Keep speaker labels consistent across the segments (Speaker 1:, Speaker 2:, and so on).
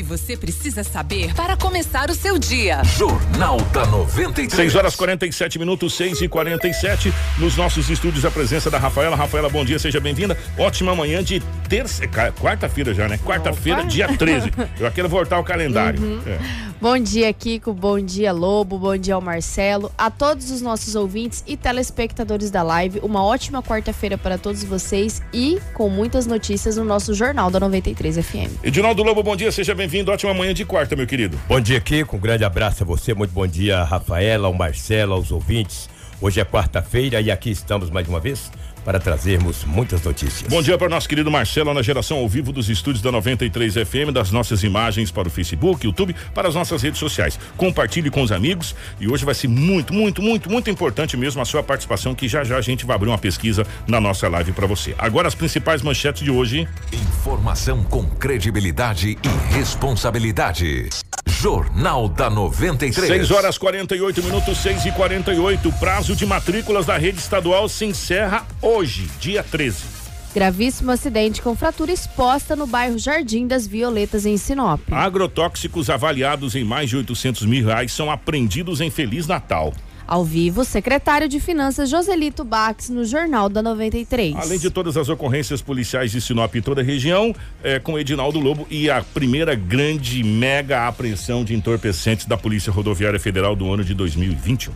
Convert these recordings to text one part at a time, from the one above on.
Speaker 1: que você precisa saber para começar o seu dia.
Speaker 2: Jornal da 93.
Speaker 3: 6 horas 47 minutos, 6 e 47 Nos nossos estúdios, a presença da Rafaela. Rafaela, bom dia, seja bem-vinda. Ótima manhã de terça. Quarta-feira já, né? Quarta-feira, dia 13. Eu quero voltar ao calendário. Uhum.
Speaker 4: É. Bom dia, Kiko. Bom dia, Lobo. Bom dia ao Marcelo. A todos os nossos ouvintes e telespectadores da live. Uma ótima quarta-feira para todos vocês e com muitas notícias no nosso Jornal da 93 FM.
Speaker 3: Edinaldo Lobo, bom dia, seja bem-vindo. Ótima manhã de quarta, meu querido.
Speaker 5: Bom dia, Kiko. Um grande abraço a você. Muito bom dia, Rafaela, ao Marcelo, aos ouvintes. Hoje é quarta-feira e aqui estamos mais uma vez para trazermos muitas notícias.
Speaker 3: Bom dia para o nosso querido Marcelo na geração ao vivo dos estúdios da 93 FM, das nossas imagens para o Facebook, YouTube, para as nossas redes sociais. Compartilhe com os amigos e hoje vai ser muito, muito, muito, muito importante mesmo a sua participação, que já já a gente vai abrir uma pesquisa na nossa live para você. Agora as principais manchetes de hoje.
Speaker 2: Informação com credibilidade e responsabilidade. Jornal da 93.
Speaker 3: 6 horas 48 minutos, 6 e 48 Prazo de matrículas da rede estadual se encerra hoje, dia 13.
Speaker 4: Gravíssimo acidente com fratura exposta no bairro Jardim das Violetas, em Sinop.
Speaker 3: Agrotóxicos avaliados em mais de 800 mil reais são apreendidos em Feliz Natal.
Speaker 4: Ao vivo, secretário de Finanças Joselito Bax no Jornal da 93.
Speaker 3: Além de todas as ocorrências policiais de Sinop e toda a região, é, com Edinaldo Lobo e a primeira grande mega apreensão de entorpecentes da Polícia Rodoviária Federal do ano de 2021.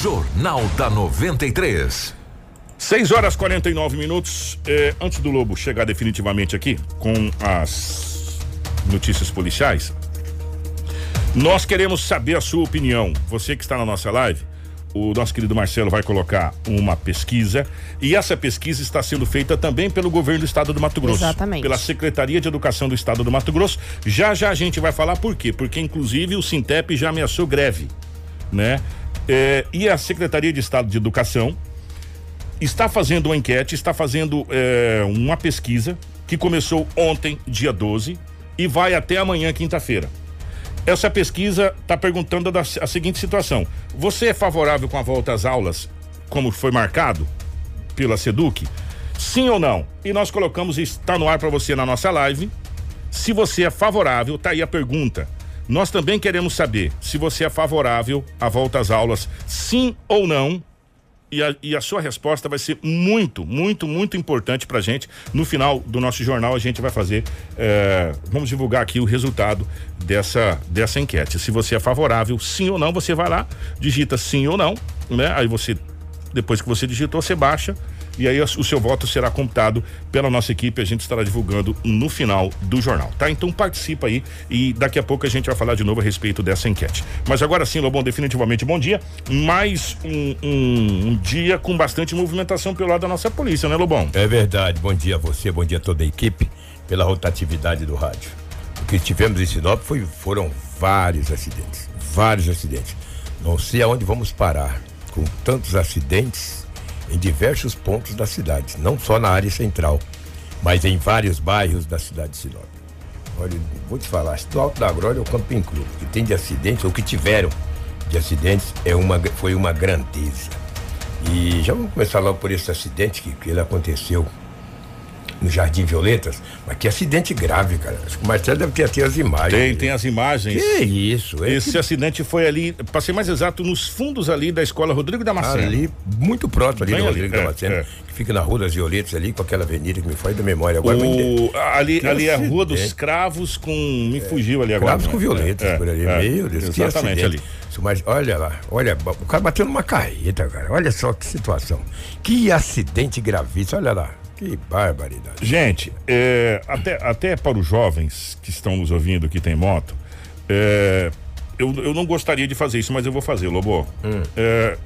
Speaker 2: Jornal da 93.
Speaker 3: 6 horas 49 minutos. É, antes do Lobo chegar definitivamente aqui com as notícias policiais, nós queremos saber a sua opinião. Você que está na nossa live, o nosso querido Marcelo vai colocar uma pesquisa e essa pesquisa está sendo feita também pelo governo do estado do Mato Grosso.
Speaker 4: Exatamente.
Speaker 3: Pela Secretaria de Educação do estado do Mato Grosso. Já já a gente vai falar por quê? Porque inclusive o Sintep já ameaçou greve, né? É, e a Secretaria de Estado de Educação está fazendo uma enquete, está fazendo é, uma pesquisa que começou ontem, dia 12, e vai até amanhã, quinta-feira. Essa pesquisa está perguntando da, a seguinte situação: você é favorável com a volta às aulas, como foi marcado pela Seduc? Sim ou não? E nós colocamos, está no ar para você na nossa live. Se você é favorável, tá aí a pergunta. Nós também queremos saber se você é favorável à volta às aulas, sim ou não, e a, e a, sua resposta vai ser muito, muito, muito importante pra gente. No final do nosso jornal, a gente vai fazer. É, vamos divulgar aqui o resultado dessa, dessa enquete. Se você é favorável, sim ou não, você vai lá, digita sim ou não, né? Aí você, depois que você digitou, você baixa e aí o seu voto será computado pela nossa equipe, a gente estará divulgando no final do jornal, tá? Então participa aí e daqui a pouco a gente vai falar de novo a respeito dessa enquete. Mas agora sim, Lobão, definitivamente bom dia. Mais um, um, um dia com bastante movimentação pelo lado da nossa polícia, né, Lobão?
Speaker 5: É verdade. Bom dia a você, bom dia a toda a equipe pela rotatividade do rádio. O que tivemos em Sinop foi, foram vários acidentes, vários acidentes. Não sei aonde vamos parar com tantos acidentes em diversos pontos da cidade, não só na área central, mas em vários bairros da cidade de Sinop. Olha, vou te falar, do Alto da Glória é o Camping Clube, que tem de acidentes, ou que tiveram de acidentes, é uma, foi uma grandeza. E já vamos começar logo por esse acidente que, que ele aconteceu no Jardim Violetas, mas que acidente grave, cara. Acho que o Marcelo deve ter aqui as imagens.
Speaker 3: Tem, tem as imagens.
Speaker 5: Que isso,
Speaker 3: é Esse que... acidente foi ali, para ser mais exato, nos fundos ali da escola Rodrigo Damasceno.
Speaker 5: Ali, muito próximo ali Bem do Rodrigo ali, Damasceno, é, é. que fica na Rua das Violetas ali, com aquela avenida que me foi da memória agora.
Speaker 3: O... Ali, ali é a Rua dos Cravos com. Me fugiu ali agora.
Speaker 5: Cravos com Violetas, é, por ali. É, Meu Deus,
Speaker 3: Exatamente ali.
Speaker 5: Mas olha lá, olha, o cara bateu numa carreta, cara. Olha só que situação. Que acidente gravíssimo, olha lá. Que barbaridade.
Speaker 3: Gente, é, até, até para os jovens que estão nos ouvindo, que tem moto, é, eu, eu não gostaria de fazer isso, mas eu vou fazer, Lobo. Hum. É,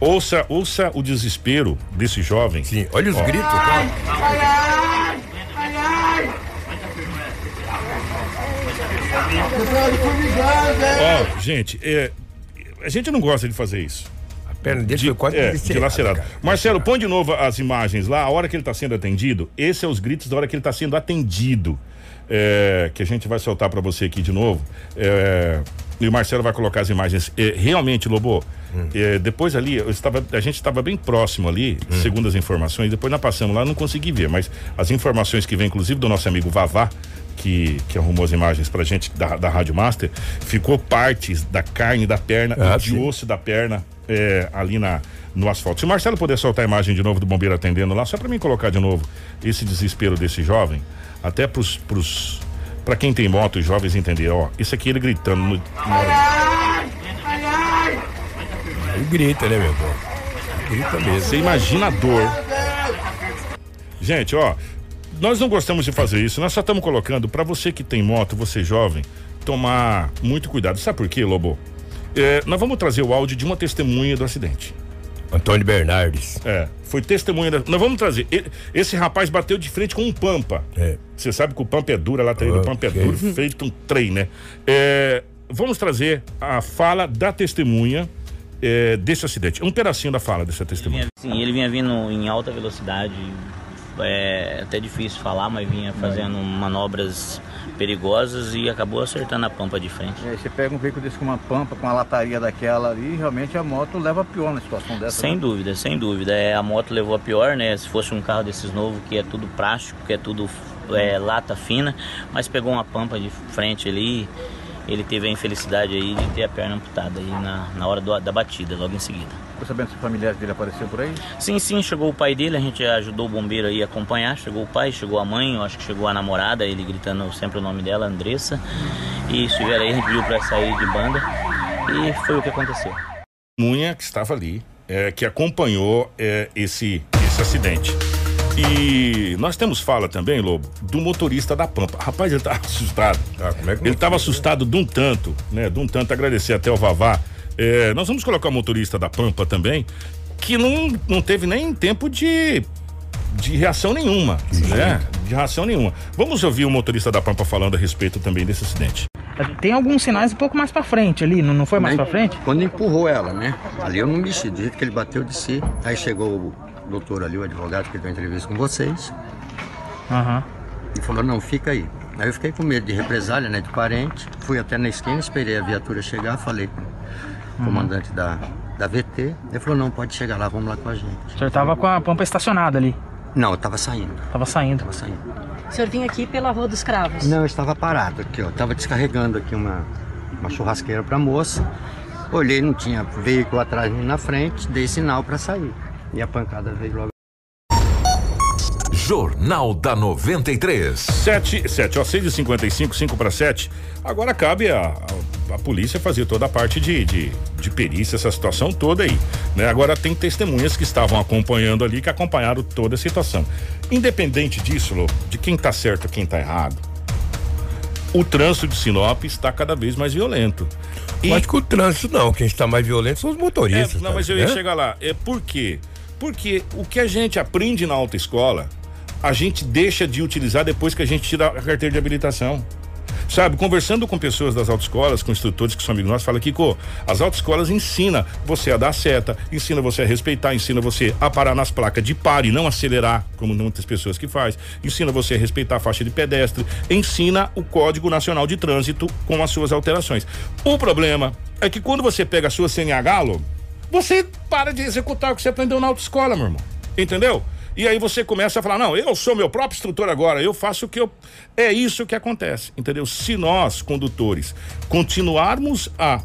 Speaker 3: ouça, ouça o desespero desse jovem.
Speaker 5: Sim, olha os Ó. gritos, cara. Ai, ai, ai, ai.
Speaker 3: Ó, gente, é, a gente não gosta de fazer isso
Speaker 5: perna dele de, foi quase
Speaker 3: é, dilacerado. Marcelo, põe de novo as imagens lá, a hora que ele está sendo atendido. Esse é os gritos da hora que ele está sendo atendido. É, que a gente vai soltar para você aqui de novo. É, e o Marcelo vai colocar as imagens. É, realmente, Lobo, hum. É, depois ali, eu estava, a gente estava bem próximo ali, hum. segundo as informações. Depois nós passamos lá, não consegui ver, mas as informações que vem, inclusive, do nosso amigo Vavá, que, que arrumou as imagens pra gente da, da Rádio Master, ficou partes da carne da perna
Speaker 5: Ah,
Speaker 3: e de osso da perna é, ali na, no asfalto. Se o Marcelo puder soltar a imagem de novo do bombeiro atendendo lá, só pra mim colocar de novo esse desespero desse jovem, até pros. pros Pra quem tem moto, os jovens entenderem, ó, isso aqui ele gritando no, hora-
Speaker 5: Ele grita, né, meu irmão? Grita mesmo.
Speaker 3: Você imagina a dor. Gente, ó, nós não gostamos de fazer isso, nós só estamos colocando para você que tem moto, você jovem, tomar muito cuidado. Sabe por quê, Lobo? É, nós vamos trazer o áudio de uma testemunha do acidente.
Speaker 5: Antônio Bernardes.
Speaker 3: É, foi testemunha da. Nós vamos trazer. Esse rapaz bateu de frente com um pampa.
Speaker 5: É.
Speaker 3: Você sabe que o pampa é duro, a lateral do
Speaker 5: Ah,
Speaker 3: pampa é
Speaker 5: ok.
Speaker 3: duro, feito um trem, né? É, vamos trazer a fala da testemunha é, desse acidente. Um pedacinho da fala dessa testemunha.
Speaker 6: Sim, ele vinha vindo em alta velocidade, é até difícil falar, mas vinha fazendo manobras perigosas e acabou acertando a pampa de frente.
Speaker 7: Aí você pega um veículo desse com uma pampa, com uma lataria daquela ali, realmente a moto leva a pior na situação dessa.
Speaker 6: Sem
Speaker 7: né?
Speaker 6: dúvida, sem dúvida. É, a moto levou a pior, né? Se fosse um carro desses novos, que é tudo plástico, que é tudo é, lata fina, mas pegou uma pampa de frente ali. Ele teve a infelicidade aí de ter a perna amputada aí na, na hora do- da batida, logo em seguida.
Speaker 7: Ficou sabendo se familiares dele apareceu por aí?
Speaker 6: Sim, sim, chegou o pai dele, a gente ajudou o bombeiro aí a acompanhar. Chegou o pai, chegou a mãe, eu acho que chegou a namorada, ele gritando sempre o nome dela, Andressa. E estiveram aí, a gente pediu pra sair de banda. E foi o que aconteceu.
Speaker 3: testemunha que estava ali, é, que acompanhou é, esse, esse acidente. E nós temos fala também, Lobo, do motorista da Pampa. Rapaz, ele tava assustado.
Speaker 5: Ah, como é que
Speaker 3: Ele
Speaker 5: fica,
Speaker 3: assustado de um tanto, né? De um tanto, agradecer até o Vavá. É, nós vamos colocar o motorista da Pampa também, que não, não teve nem tempo de, de reação nenhuma, né? De reação nenhuma. Vamos ouvir o motorista da Pampa falando a respeito também desse acidente.
Speaker 8: Tem alguns sinais um pouco mais pra frente ali, não, não foi mais
Speaker 9: Nem-
Speaker 8: pra frente?
Speaker 9: Quando empurrou ela, né? Ali eu não mexi, do jeito que ele bateu de si. Aí chegou o doutor ali, o advogado que deu entrevista com vocês,
Speaker 8: Aham.
Speaker 9: e falou, não, fica aí. Aí eu fiquei com medo de represália, né? De parente. Fui até na esquina, esperei a viatura chegar, falei com o comandante da, da VT. Ele falou, não, pode chegar lá, vamos lá com a gente.
Speaker 8: O senhor tava com a pampa estacionada ali,
Speaker 9: Não, eu tava saindo,
Speaker 8: tava saindo.
Speaker 9: tava saindo.
Speaker 10: O senhor vinha aqui pela Rua dos Cravos.
Speaker 9: Não, eu estava parado aqui, ó. Tava descarregando aqui uma, uma churrasqueira pra moça. Olhei, não tinha veículo atrás nem na frente, dei sinal pra sair. E a pancada veio logo.
Speaker 2: Jornal da 93.
Speaker 3: 7, 7, ó, 6 e 55 5 para 7. Agora cabe a, a, a polícia fazer toda a parte de, de, de perícia, essa situação toda aí. Né? Agora tem testemunhas que estavam acompanhando ali, que acompanharam toda a situação. Independente disso, Lô, de quem tá certo e quem tá errado, o trânsito de Sinop está cada vez mais violento. E-
Speaker 5: acho que o trânsito não, quem está mais violento são os motoristas.
Speaker 3: é, não, mas eu
Speaker 5: né?
Speaker 3: ia chegar lá. É por quê? Porque o que a gente aprende na autoescola, a gente deixa de utilizar depois que a gente tira a carteira de habilitação. Sabe, conversando com pessoas das autoescolas, com instrutores que são amigos nossos, fala que, as autoescolas ensina você a dar seta, ensina você a respeitar, ensina você a parar nas placas de pare, não acelerar, como muitas pessoas que faz, ensina você a respeitar a faixa de pedestre, ensina o Código Nacional de Trânsito com as suas alterações. O problema é que quando você pega a sua CNH, Lô, você para de executar o que você aprendeu na autoescola, meu irmão. Entendeu? E aí você começa a falar: não, eu sou meu próprio instrutor agora, eu faço o que eu. É isso que acontece, entendeu? Se nós, condutores, continuarmos a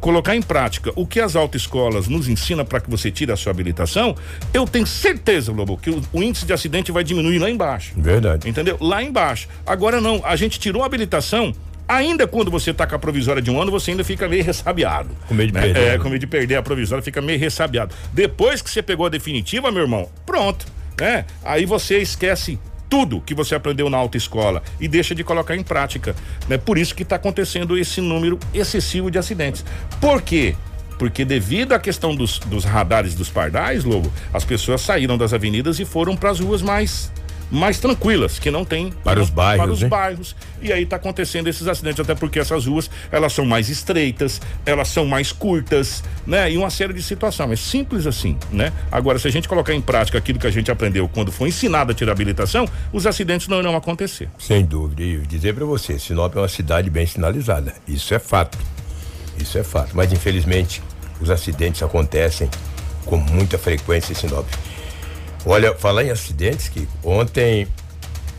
Speaker 3: colocar em prática o que as autoescolas nos ensinam para que você tire a sua habilitação, eu tenho certeza, Lobo, que o, o índice de acidente vai diminuir lá embaixo.
Speaker 5: Verdade.
Speaker 3: Entendeu? Lá embaixo. Agora não, a gente tirou a habilitação. Ainda quando você tá com a provisória de um ano, você ainda fica meio ressabiado.
Speaker 5: Com medo de
Speaker 3: né?
Speaker 5: perder,
Speaker 3: É,
Speaker 5: né?
Speaker 3: com medo de perder a provisória, fica meio ressabiado. Depois que você pegou a definitiva, meu irmão, pronto, né? Aí você esquece tudo que você aprendeu na autoescola e deixa de colocar em prática, né? Por isso que está acontecendo esse número excessivo de acidentes. Por quê? Porque devido à questão dos, dos radares dos pardais, Lobo, as pessoas saíram das avenidas e foram para as ruas mais mais tranquilas, que não tem
Speaker 5: Para os bairros,
Speaker 3: para os
Speaker 5: né?
Speaker 3: bairros. E aí tá acontecendo esses acidentes, até porque essas ruas, elas são mais estreitas, elas são mais curtas, né? E uma série de situações. É simples assim, né? Agora, se a gente colocar em prática aquilo que a gente aprendeu quando foi ensinado a tirar habilitação, os acidentes não irão acontecer.
Speaker 5: Sem dúvida. E dizer para você, Sinop é uma cidade bem sinalizada. Isso é fato. Isso é fato. Mas infelizmente os acidentes acontecem com muita frequência em Sinop. Olha, falar em acidentes que ontem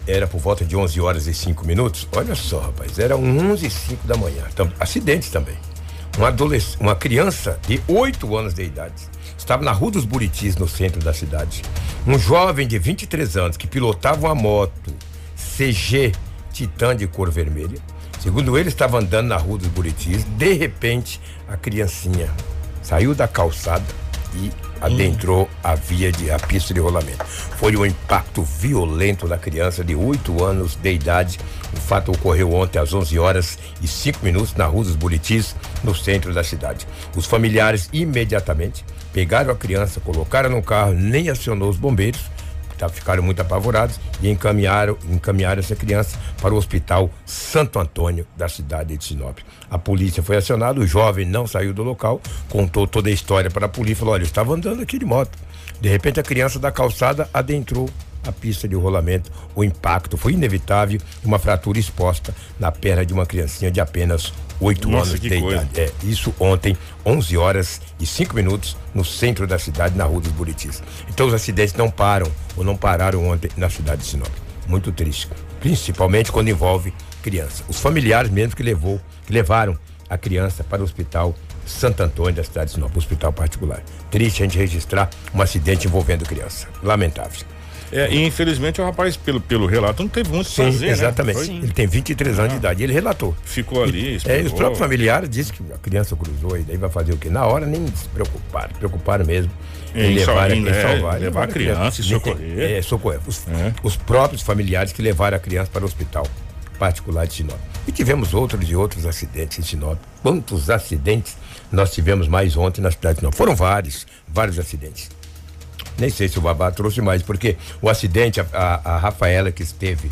Speaker 5: era por volta de 11 horas e 5 minutos. Olha só, rapaz, era 11 e 5 da manhã. Tam- acidentes também. Um adolesc- uma criança de 8 anos de idade estava na Rua dos Buritis, no centro da cidade. Um jovem de 23 anos que pilotava uma moto CG Titan de cor vermelha. Segundo ele, estava andando na Rua dos Buritis. De repente, a criancinha saiu da calçada e adentrou a via de a pista de rolamento. Foi um impacto violento da criança de 8 anos de idade. O fato ocorreu ontem às 11 horas e 5 minutos na Rua dos Buritis, no centro da cidade. Os familiares imediatamente pegaram a criança, colocaram no carro, nem acionou os bombeiros tá, ficaram muito apavorados e encaminharam, encaminharam essa criança para o hospital Santo Antônio da cidade de Sinop. A polícia foi acionada, o jovem não saiu do local, contou toda a história para a polícia, falou: olha, eu estava andando aqui de moto. De repente a criança da calçada adentrou a pista de rolamento. O impacto foi inevitável uma fratura exposta na perna de uma criancinha de apenas 8
Speaker 3: Nossa,
Speaker 5: anos de
Speaker 3: coisa.
Speaker 5: idade. É, isso ontem, 11 horas e 5 minutos, no centro da cidade, na Rua dos Buritis. Então os acidentes não param, ou não pararam ontem na cidade de Sinop. Muito triste. Principalmente quando envolve criança. Os familiares mesmo que levou, que levaram a criança para o hospital Santo Antônio da cidade de Sinop, hospital particular. Triste a gente registrar um acidente envolvendo criança. Lamentável.
Speaker 3: É, e infelizmente o rapaz, pelo, pelo relato, não teve muito o que
Speaker 5: Sim,
Speaker 3: né?
Speaker 5: exatamente.
Speaker 3: Foi-
Speaker 5: Ele tem 23 anos de idade. Ele relatou.
Speaker 3: Ficou ali,
Speaker 5: E, é, os próprios familiares dizem que a criança cruzou e daí vai fazer o quê? Na hora nem se preocuparam, preocuparam mesmo
Speaker 3: Em
Speaker 5: levar,
Speaker 3: sal-
Speaker 5: a-
Speaker 3: em,
Speaker 5: em
Speaker 3: é,
Speaker 5: salvar.
Speaker 3: levar a criança e
Speaker 5: Nem-
Speaker 3: socorrer.
Speaker 5: É, socorrer. Os, os próprios familiares que levaram a criança para o hospital particular de Sinop. E tivemos outros e outros acidentes em Sinop. Quantos acidentes nós tivemos mais ontem na cidade de Sinop? Foram vários, vários acidentes. Nem sei se o Babá trouxe mais, porque o acidente, a, a- a Rafaela que esteve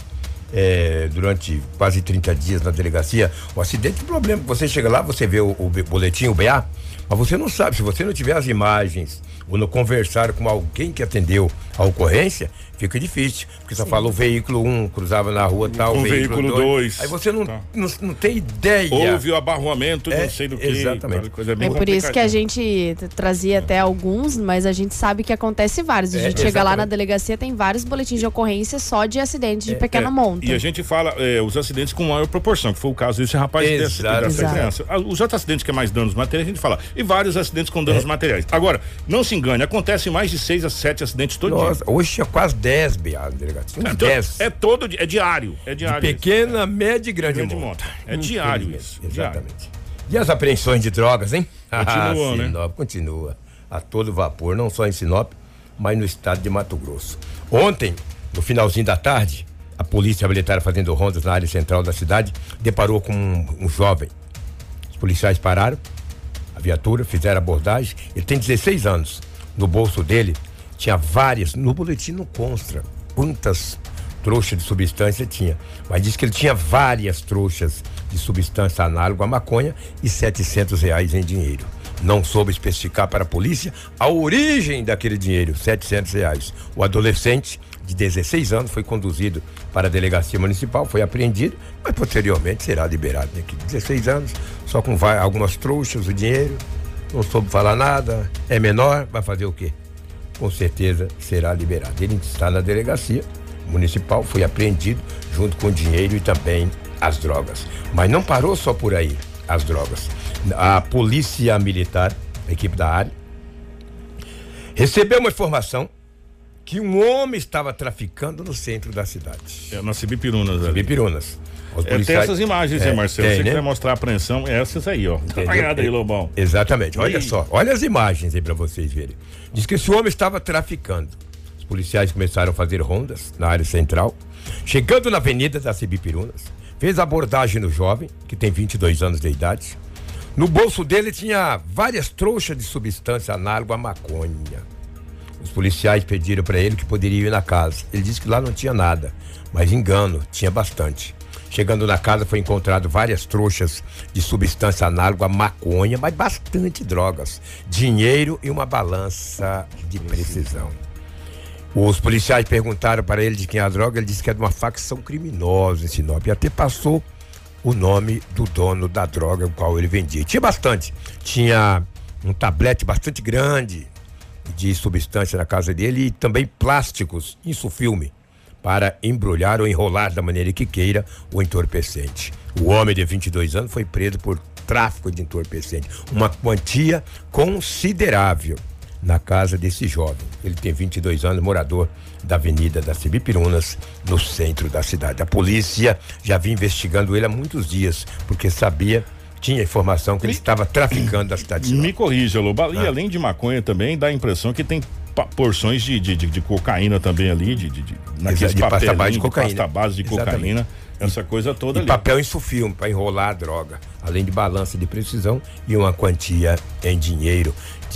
Speaker 5: eh, durante quase 30 dias na delegacia, o acidente, o problema, você chega lá, você vê o, o boletim, o BA, mas você não sabe, se você não tiver as imagens ou não conversar com alguém que atendeu a ocorrência, fica difícil, porque só fala o veículo 1 um, cruzava na rua tal,
Speaker 3: O veículo dois.
Speaker 5: Aí você não,
Speaker 3: Tá.
Speaker 5: não, não tem ideia.
Speaker 3: Houve o abarroamento,
Speaker 5: É,
Speaker 3: não sei do que.
Speaker 5: exatamente.
Speaker 3: Coisa
Speaker 4: É
Speaker 3: bem
Speaker 4: por isso que a gente trazia até alguns, mas a gente sabe que acontece vários. A
Speaker 3: É,
Speaker 4: gente chega lá na delegacia, tem vários boletins de ocorrência só de acidentes de pequena
Speaker 3: É,
Speaker 4: monta.
Speaker 3: E a gente fala é, os acidentes com maior proporção, que foi o caso desse rapaz desse,
Speaker 5: Exato.
Speaker 3: dessa criança. Ah, Os outros acidentes que é mais danos materiais, a gente fala. E vários acidentes com
Speaker 5: É.
Speaker 3: danos materiais. Agora, não se engane, acontece mais de seis a sete acidentes todo
Speaker 5: Nossa,
Speaker 3: dia.
Speaker 5: hoje tinha quase 10 BA na delegacia. Uns
Speaker 3: É, to-
Speaker 5: 10.
Speaker 3: é todo é diário. É diário.
Speaker 5: De
Speaker 3: isso.
Speaker 5: pequena, média e grande,
Speaker 3: Grande
Speaker 5: monta.
Speaker 3: É diário isso, é diário.
Speaker 5: Exatamente. E as apreensões de drogas, hein?
Speaker 3: Continua,
Speaker 5: ah,
Speaker 3: né?
Speaker 5: Sinop, continua. A todo vapor, não só em Sinop, mas no estado de Mato Grosso. Ontem, no finalzinho da tarde, a polícia militar fazendo rondas na área central da cidade deparou com um, um jovem. Os policiais pararam a viatura, fizeram abordagem. Ele tem 16 anos. No bolso dele tinha várias. No boletim não consta quantas trouxas de substância tinha. Mas diz que ele tinha várias trouxas de substância análoga à maconha e 700 reais em dinheiro. Não soube especificar para a polícia a origem daquele dinheiro, 700 reais. O adolescente de 16 anos foi conduzido para a delegacia municipal, foi apreendido, mas posteriormente será liberado. Né? Que 16 anos, só com algumas trouxas, o dinheiro, não soube falar nada, é menor, vai fazer o quê? Com certeza será liberado. Ele está na delegacia municipal, foi apreendido junto com o dinheiro e também as drogas. Mas não parou só por aí as drogas. A polícia militar, a equipe da área, recebeu uma informação que um homem estava traficando no centro da cidade.
Speaker 3: É, na Cibipirunas.
Speaker 5: Cibipirunas. Os
Speaker 3: É, tem
Speaker 5: policiais-
Speaker 3: essas imagens
Speaker 5: É,
Speaker 3: aí, Marcelo.
Speaker 5: tem,
Speaker 3: Você
Speaker 5: né?
Speaker 3: quiser mostrar a apreensão, é essas aí, ó. Tá apagado aí, Lobão.
Speaker 5: Exatamente. Olha
Speaker 3: Ih.
Speaker 5: só, olha as imagens aí para vocês verem. Diz que esse homem estava traficando. Os policiais começaram a fazer rondas na área central. Chegando na Avenida das Cibipirunas, fez abordagem no jovem, que tem 22 anos de idade. No bolso dele tinha várias trouxas de substância análoga à maconha. Os policiais pediram para ele que poderia ir na casa. Ele disse que lá não tinha nada, mas engano, tinha bastante. Chegando na casa foi encontrado várias trouxas de substância análoga à maconha, mas bastante drogas, dinheiro e uma balança de precisão. Os policiais perguntaram para ele de quem é a droga, ele disse que é de uma facção criminosa em Sinop e até passou o nome do dono da droga o qual ele vendia. Tinha bastante. Tinha um tablete bastante grande de substância na casa dele e também plásticos, isso filme, para embrulhar ou enrolar da maneira que queira o entorpecente. O homem de 22 anos foi preso por tráfico de entorpecente, uma quantia considerável na casa desse jovem. Ele tem 22 anos, morador da Avenida das Cibipirunas, no centro da cidade. A polícia já vinha investigando ele há muitos dias, porque sabia, tinha informação que ele estava traficando a cidade de Sinop.
Speaker 3: Me corrija, Loba. E
Speaker 5: Ah.
Speaker 3: além de maconha também, dá a impressão que tem porções de, de, de- de cocaína também ali, de, de, de, naqueles
Speaker 5: de pasta base de cocaína.
Speaker 3: pasta base de
Speaker 5: Exatamente.
Speaker 3: cocaína, essa coisa toda
Speaker 5: E
Speaker 3: ali.
Speaker 5: papel insufilme para enrolar a droga, além de balança de precisão e uma quantia em dinheiro.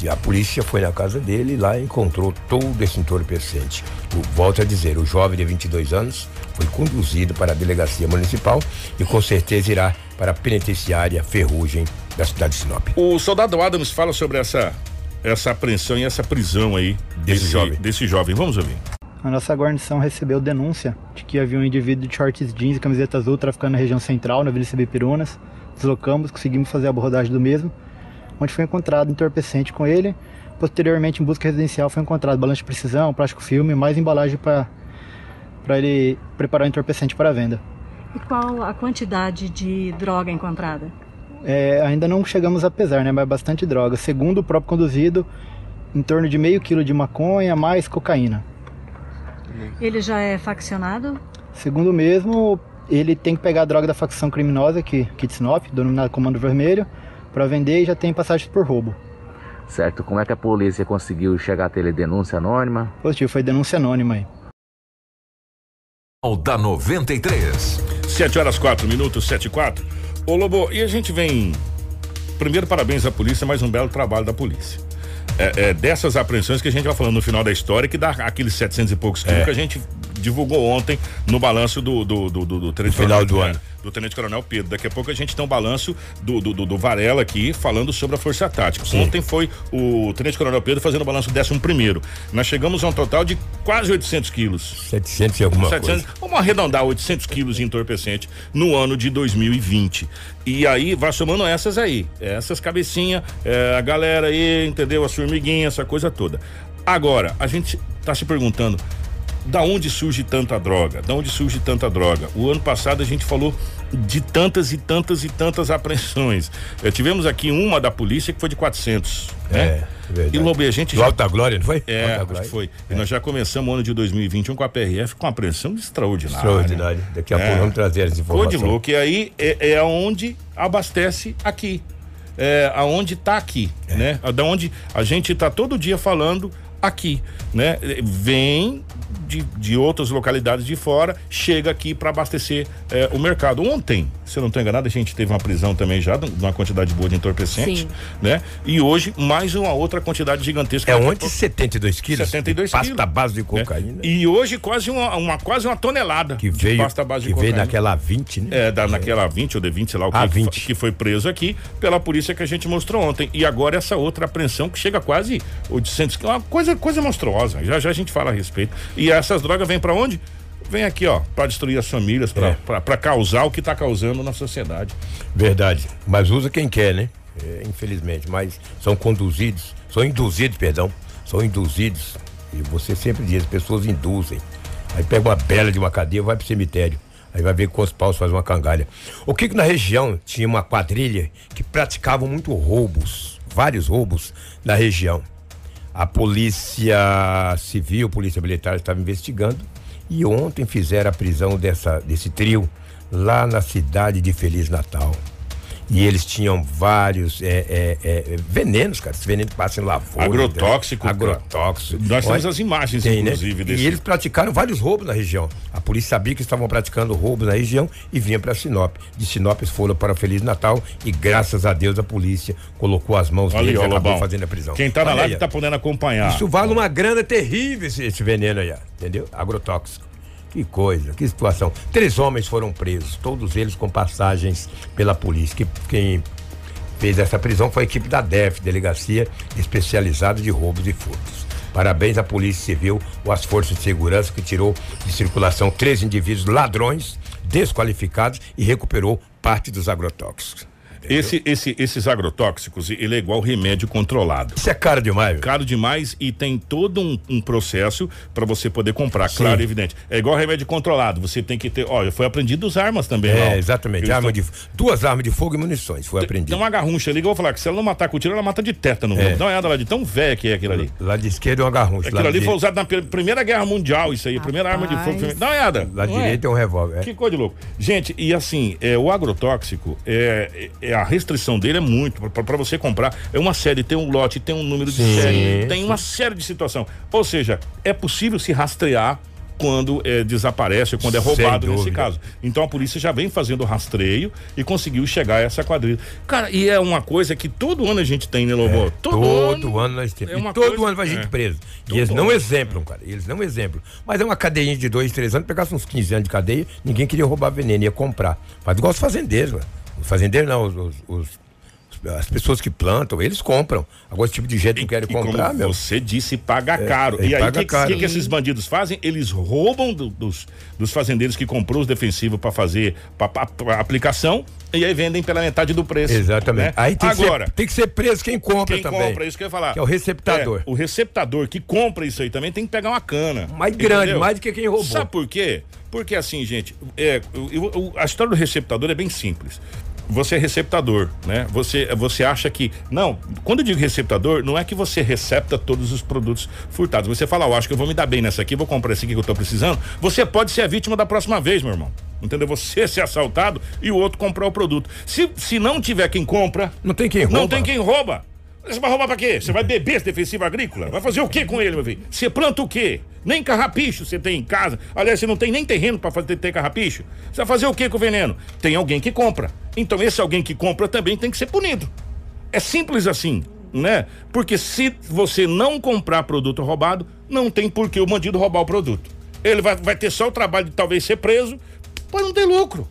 Speaker 5: A polícia foi na casa dele e lá encontrou todo esse entorpecente. O- Volto a dizer, o jovem de 22 anos foi conduzido para a delegacia municipal e com certeza irá para a penitenciária Ferrugem da cidade de Sinop.
Speaker 3: O soldado Adams fala sobre essa, essa apreensão e essa prisão aí desse,
Speaker 5: jovem.
Speaker 3: Desse jovem. Vamos ouvir.
Speaker 11: A nossa guarnição recebeu denúncia de que havia um indivíduo de shorts jeans e camiseta azul traficando na região central, na Avenida Cibipirunas. Deslocamos, conseguimos fazer a abordagem do mesmo, onde foi encontrado entorpecente com ele. Posteriormente, em busca residencial, foi encontrado balanço de precisão, plástico filme mais embalagem para ele preparar o entorpecente para venda.
Speaker 10: E qual a quantidade de droga encontrada?
Speaker 11: É, ainda não chegamos a pesar, né? Mas bastante droga. Segundo o próprio conduzido, em torno de meio quilo de maconha mais cocaína.
Speaker 10: Ele já é faccionado?
Speaker 11: Segundo mesmo, ele tem que pegar a droga da facção criminosa aqui, aqui de Sinop, denominada Comando Vermelho, para vender e já tem passagens por roubo.
Speaker 12: Certo, como é que a polícia conseguiu chegar até ele denúncia anônima?
Speaker 11: Positivo, foi denúncia anônima aí.
Speaker 2: O da 93.
Speaker 3: 7 horas 4 minutos, 7 e 4. Ô Lobo, e a gente vem. Primeiro, parabéns à polícia, mais um belo trabalho da polícia. É, é dessas apreensões que a gente vai falando no final da história, que dá aqueles 700 e poucos quilos
Speaker 5: É.
Speaker 3: que a gente divulgou ontem no balanço do, do, do, do, do Tenente
Speaker 5: final do ano.
Speaker 3: do Tenente Coronel Pedro. Daqui a pouco a gente tem um balanço do, do, do, do Varela aqui falando sobre a Força Tática.
Speaker 5: Sim.
Speaker 3: Ontem foi o Tenente Coronel Pedro fazendo o balanço 11 primeiro. Nós chegamos a um total de quase 800 quilos.
Speaker 5: 700 e alguma
Speaker 3: 700,
Speaker 5: coisa.
Speaker 3: Vamos arredondar 800 quilos de entorpecente no ano de 2020. E aí vai somando essas aí, essas cabecinhas, é, a galera aí, entendeu? As formiguinhas, essa coisa toda. Agora, a gente tá se perguntando. Da onde surge tanta droga? Da onde surge tanta droga? O ano passado a gente falou de tantas e tantas e tantas apreensões. Eh, tivemos aqui uma da polícia que foi de 400.
Speaker 5: É,
Speaker 3: né?
Speaker 5: é verdade.
Speaker 3: E Lobe, a gente
Speaker 5: Do
Speaker 3: já-
Speaker 5: Alto da Glória, não foi?
Speaker 3: é, acho
Speaker 5: Glória.
Speaker 3: foi. E nós já começamos o ano de 2021 com a PRF com uma apreensão extraordinária.
Speaker 5: Extraordinário. Daqui a
Speaker 3: É.
Speaker 5: pouco vamos trazer as
Speaker 3: Foi de
Speaker 5: informações.
Speaker 3: louco. E aí é, é onde abastece aqui. É aonde tá aqui,
Speaker 5: É.
Speaker 3: né? Da onde a gente tá todo dia falando aqui, né? Vem de, de outras localidades de fora, chega aqui para abastecer é, o mercado. Ontem, se eu não estou enganado, a gente teve uma prisão também já, de uma quantidade boa de entorpecente,
Speaker 5: Sim.
Speaker 3: né? E hoje, mais uma outra quantidade gigantesca.
Speaker 5: É ontem
Speaker 3: pouco-
Speaker 5: 72 quilos.
Speaker 3: 72
Speaker 5: Pasta
Speaker 3: quilos.
Speaker 5: base de
Speaker 3: né?
Speaker 5: cocaína.
Speaker 3: E hoje quase uma, uma- quase uma tonelada
Speaker 5: Que
Speaker 3: de
Speaker 5: veio,
Speaker 3: pasta base de
Speaker 5: que veio
Speaker 3: cocaína.
Speaker 5: naquela 20, né?
Speaker 3: É, da, naquela 20 ou D20, sei lá o que,
Speaker 5: A
Speaker 3: que
Speaker 5: 20.
Speaker 3: fo- que foi preso aqui pela polícia que a gente mostrou ontem. E agora essa outra apreensão que chega a quase 800 quilos. Uma coisa, coisa monstruosa. Já já a gente fala a respeito. E essas drogas vêm pra onde? Vem aqui, ó, pra destruir as famílias, pra,
Speaker 5: É.
Speaker 3: causar o que tá causando na sociedade.
Speaker 5: Verdade. Mas usa quem quer, né? É, infelizmente. Mas são conduzidos, são induzidos, perdão. São induzidos. E você sempre diz, as pessoas induzem. Aí pega uma bela de uma cadeia, vai pro cemitério. Aí vai ver com os paus faz uma cangalha. O que que na região tinha uma quadrilha que praticava muito roubos, vários roubos na região. A polícia civil, polícia militar estava investigando e ontem fizeram a prisão dessa, desse trio lá na cidade de Feliz Natal. E eles tinham vários é, é, é, venenos, cara. Esse veneno passa em lavoura.
Speaker 3: Agrotóxico,
Speaker 5: né? Agrotóxico.
Speaker 3: Nós temos
Speaker 5: Olha,
Speaker 3: as imagens,
Speaker 5: tem, né?
Speaker 3: inclusive,
Speaker 5: E
Speaker 3: desse-
Speaker 5: eles praticaram vários roubos na região. A polícia sabia que estavam praticando roubos na região e vinha para Sinop. De Sinop eles foram para Feliz Natal e graças a Deus a polícia colocou as mãos
Speaker 3: Olha
Speaker 5: deles e acabou
Speaker 3: Lobão.
Speaker 5: fazendo a prisão.
Speaker 3: Quem tá na live tá podendo acompanhar.
Speaker 5: Isso vale uma grana terrível esse, esse veneno aí, entendeu? Agrotóxico. Que coisa, que situação. Três homens foram presos, todos eles com passagens pela polícia. Que, quem fez essa prisão foi a equipe da DEF, Delegacia Especializada de Roubos e Furtos. Parabéns à Polícia Civil ou às forças de segurança que tirou de circulação três indivíduos ladrões, desqualificados e recuperou parte dos agrotóxicos.
Speaker 3: Esse, esse, esses agrotóxicos, ele é igual remédio controlado.
Speaker 5: Isso é caro demais. Viu?
Speaker 3: Caro demais e tem todo um, um processo para você poder comprar, Sim. claro e evidente. É igual remédio controlado, você tem que ter, olha, foi aprendido as armas também.
Speaker 5: É, exatamente, arma de, duas armas de fogo e munições, foi aprendido.
Speaker 3: Tem uma garruncha ali que eu vou falar que se ela não matar com tiro, ela mata de tétano. É. Dá uma olhada lá de tão velha que é aquilo ali.
Speaker 5: Lá de esquerda é uma garruncha.
Speaker 3: Aquilo ali de... foi usado na Primeira Guerra Mundial, isso aí, a primeira arma de fogo. Dá uma olhada.
Speaker 5: Lá direita é um revólver. É.
Speaker 3: Que coisa de louco. Gente, e assim, é, o agrotóxico, é, é, a restrição dele é muito, para você comprar, é uma série, tem um lote, tem um número de sim, série, tem sim. uma série de situação. Ou seja, é possível se rastrear quando é, desaparece, quando é roubado nesse caso. Então a polícia já vem fazendo rastreio e conseguiu chegar a essa quadrilha. Cara, e é uma coisa que todo ano a gente tem, né, Lobo?
Speaker 5: É, todo, todo ano, ano, nós temos. É e todo coisa, ano vai gente é. preso. E eles não exemplam, cara. Eles não exemplam. Mas é uma cadeinha de dois, três anos, pegasse uns 15 anos de cadeia, ninguém queria roubar veneno, ia comprar. Faz igual os fazendeiros, mano. Os fazendeiros não, os, os, os as pessoas que plantam, eles compram. Agora, esse tipo de gente não quer comprar, como
Speaker 3: meu. Você disse paga é, caro. É, e aí, o que, que, que, esses bandidos fazem? Eles roubam do, dos, dos fazendeiros que comprou os defensivos para fazer pra, pra, pra, aplicação e aí vendem pela metade do preço.
Speaker 5: Exatamente.
Speaker 3: Né?
Speaker 5: Aí tem Agora, que, ser, tem que ser preso quem compra
Speaker 3: quem
Speaker 5: também.
Speaker 3: Quem compra, isso que eu ia falar.
Speaker 5: Que é o receptador. É,
Speaker 3: o receptador que compra isso aí também tem que pegar uma cana.
Speaker 5: Mais grande, entendeu? mais do que quem roubou.
Speaker 3: Sabe por quê? Porque assim, gente, é, a história do receptador é bem simples você é receptador, né? Você, você acha que. Não, quando eu digo receptador, não é que você recepta todos os produtos furtados. Você fala, eu acho que eu vou me dar bem nessa aqui, vou comprar esse aqui que eu tô precisando. Você pode ser a vítima da próxima vez, meu irmão. Entendeu? Você ser assaltado e o outro comprar o produto. Se, se não tiver quem compra.
Speaker 5: Não tem quem rouba.
Speaker 3: Não tem quem rouba. Você vai roubar pra quê? Você vai beber esse defensivo agrícola? Vai fazer o quê com ele, meu filho? Você planta o quê? Nem carrapicho você tem em casa. Aliás, você não tem nem terreno para fazer ter carrapicho. Você vai fazer o quê com o veneno? Tem alguém que compra. Então esse alguém que compra também tem que ser punido. É simples assim, né? Porque se você não comprar produto roubado, não tem por que o bandido roubar o produto. Ele vai, vai ter só o trabalho de talvez ser preso, para não ter lucro.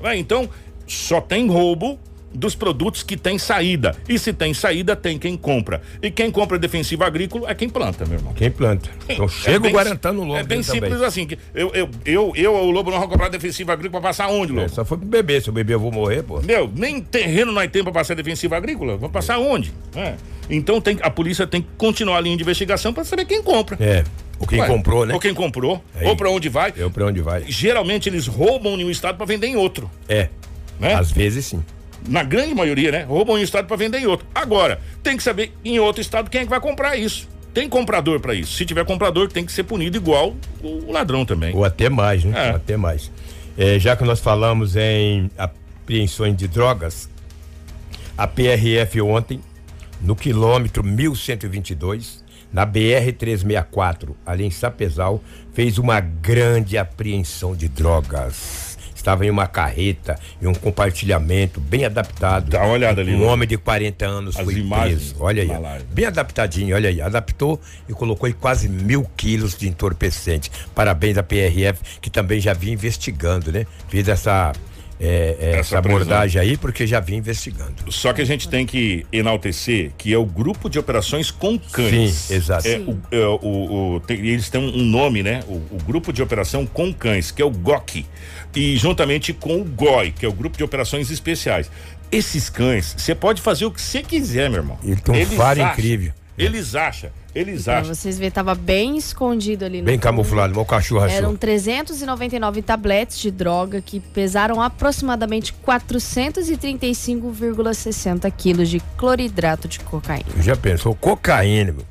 Speaker 3: Né? Então, só tem roubo dos produtos que tem saída. E se tem saída, tem quem compra. E quem compra defensivo agrícola é quem planta, meu irmão.
Speaker 5: Quem planta. Então chega é o Guarantã no lobo.
Speaker 3: É bem simples também. assim. Eu, eu, eu, eu, o lobo, não vou comprar defensivo agrícola pra passar onde, lobo? É,
Speaker 5: só foi pro bebê. Se eu beber, eu vou morrer, pô.
Speaker 3: Meu, nem terreno nós temos pra passar defensivo agrícola. Vou passar onde? É. Então tem, a polícia tem que continuar a linha de investigação para saber quem compra.
Speaker 5: É. Ou quem Ué, comprou, né?
Speaker 3: Ou quem comprou. Aí. Ou para onde vai.
Speaker 5: Ou para onde vai.
Speaker 3: Geralmente eles roubam em um estado para vender em outro.
Speaker 5: É. Né? Às vezes sim
Speaker 3: na grande maioria, né? Roubam em um estado para vender em outro. Agora, tem que saber em outro estado quem é que vai comprar isso. Tem comprador para isso. Se tiver comprador, tem que ser punido igual o ladrão também.
Speaker 5: Ou até mais, né? É. Até mais. É, já que nós falamos em apreensões de drogas, a PRF ontem, no quilômetro 1122, na BR 364, ali em Sapezal, fez uma grande apreensão de drogas estava em uma carreta, em um compartilhamento bem adaptado.
Speaker 3: Dá uma olhada ali.
Speaker 5: Um né? homem de 40 anos As foi imagens preso. Olha aí. Bem adaptadinho, olha aí. Adaptou e colocou aí quase mil quilos de entorpecente. Parabéns à PRF, que também já vinha investigando, né? Fez essa é, é, essa, essa abordagem aí, porque já vim investigando.
Speaker 3: Só que a gente tem que enaltecer que é o grupo de operações com cães.
Speaker 5: Sim, exato.
Speaker 3: É, o, é, o, o tem, eles têm um nome, né? O, o, grupo de operação com cães, que é o GOC. E juntamente com o GOI, que é o grupo de operações especiais. Esses cães, você pode fazer o que você quiser, meu irmão.
Speaker 5: Ele tem um faro incrível.
Speaker 3: Eles acham, eles acham.
Speaker 4: Pra vocês verem, tava bem escondido ali no
Speaker 5: Bem camuflado, igual cachorro
Speaker 4: achou. Eram 399 tabletes de droga que pesaram aproximadamente 435,60 quilos de cloridrato de cocaína.
Speaker 5: Já pensou, cocaína, meu.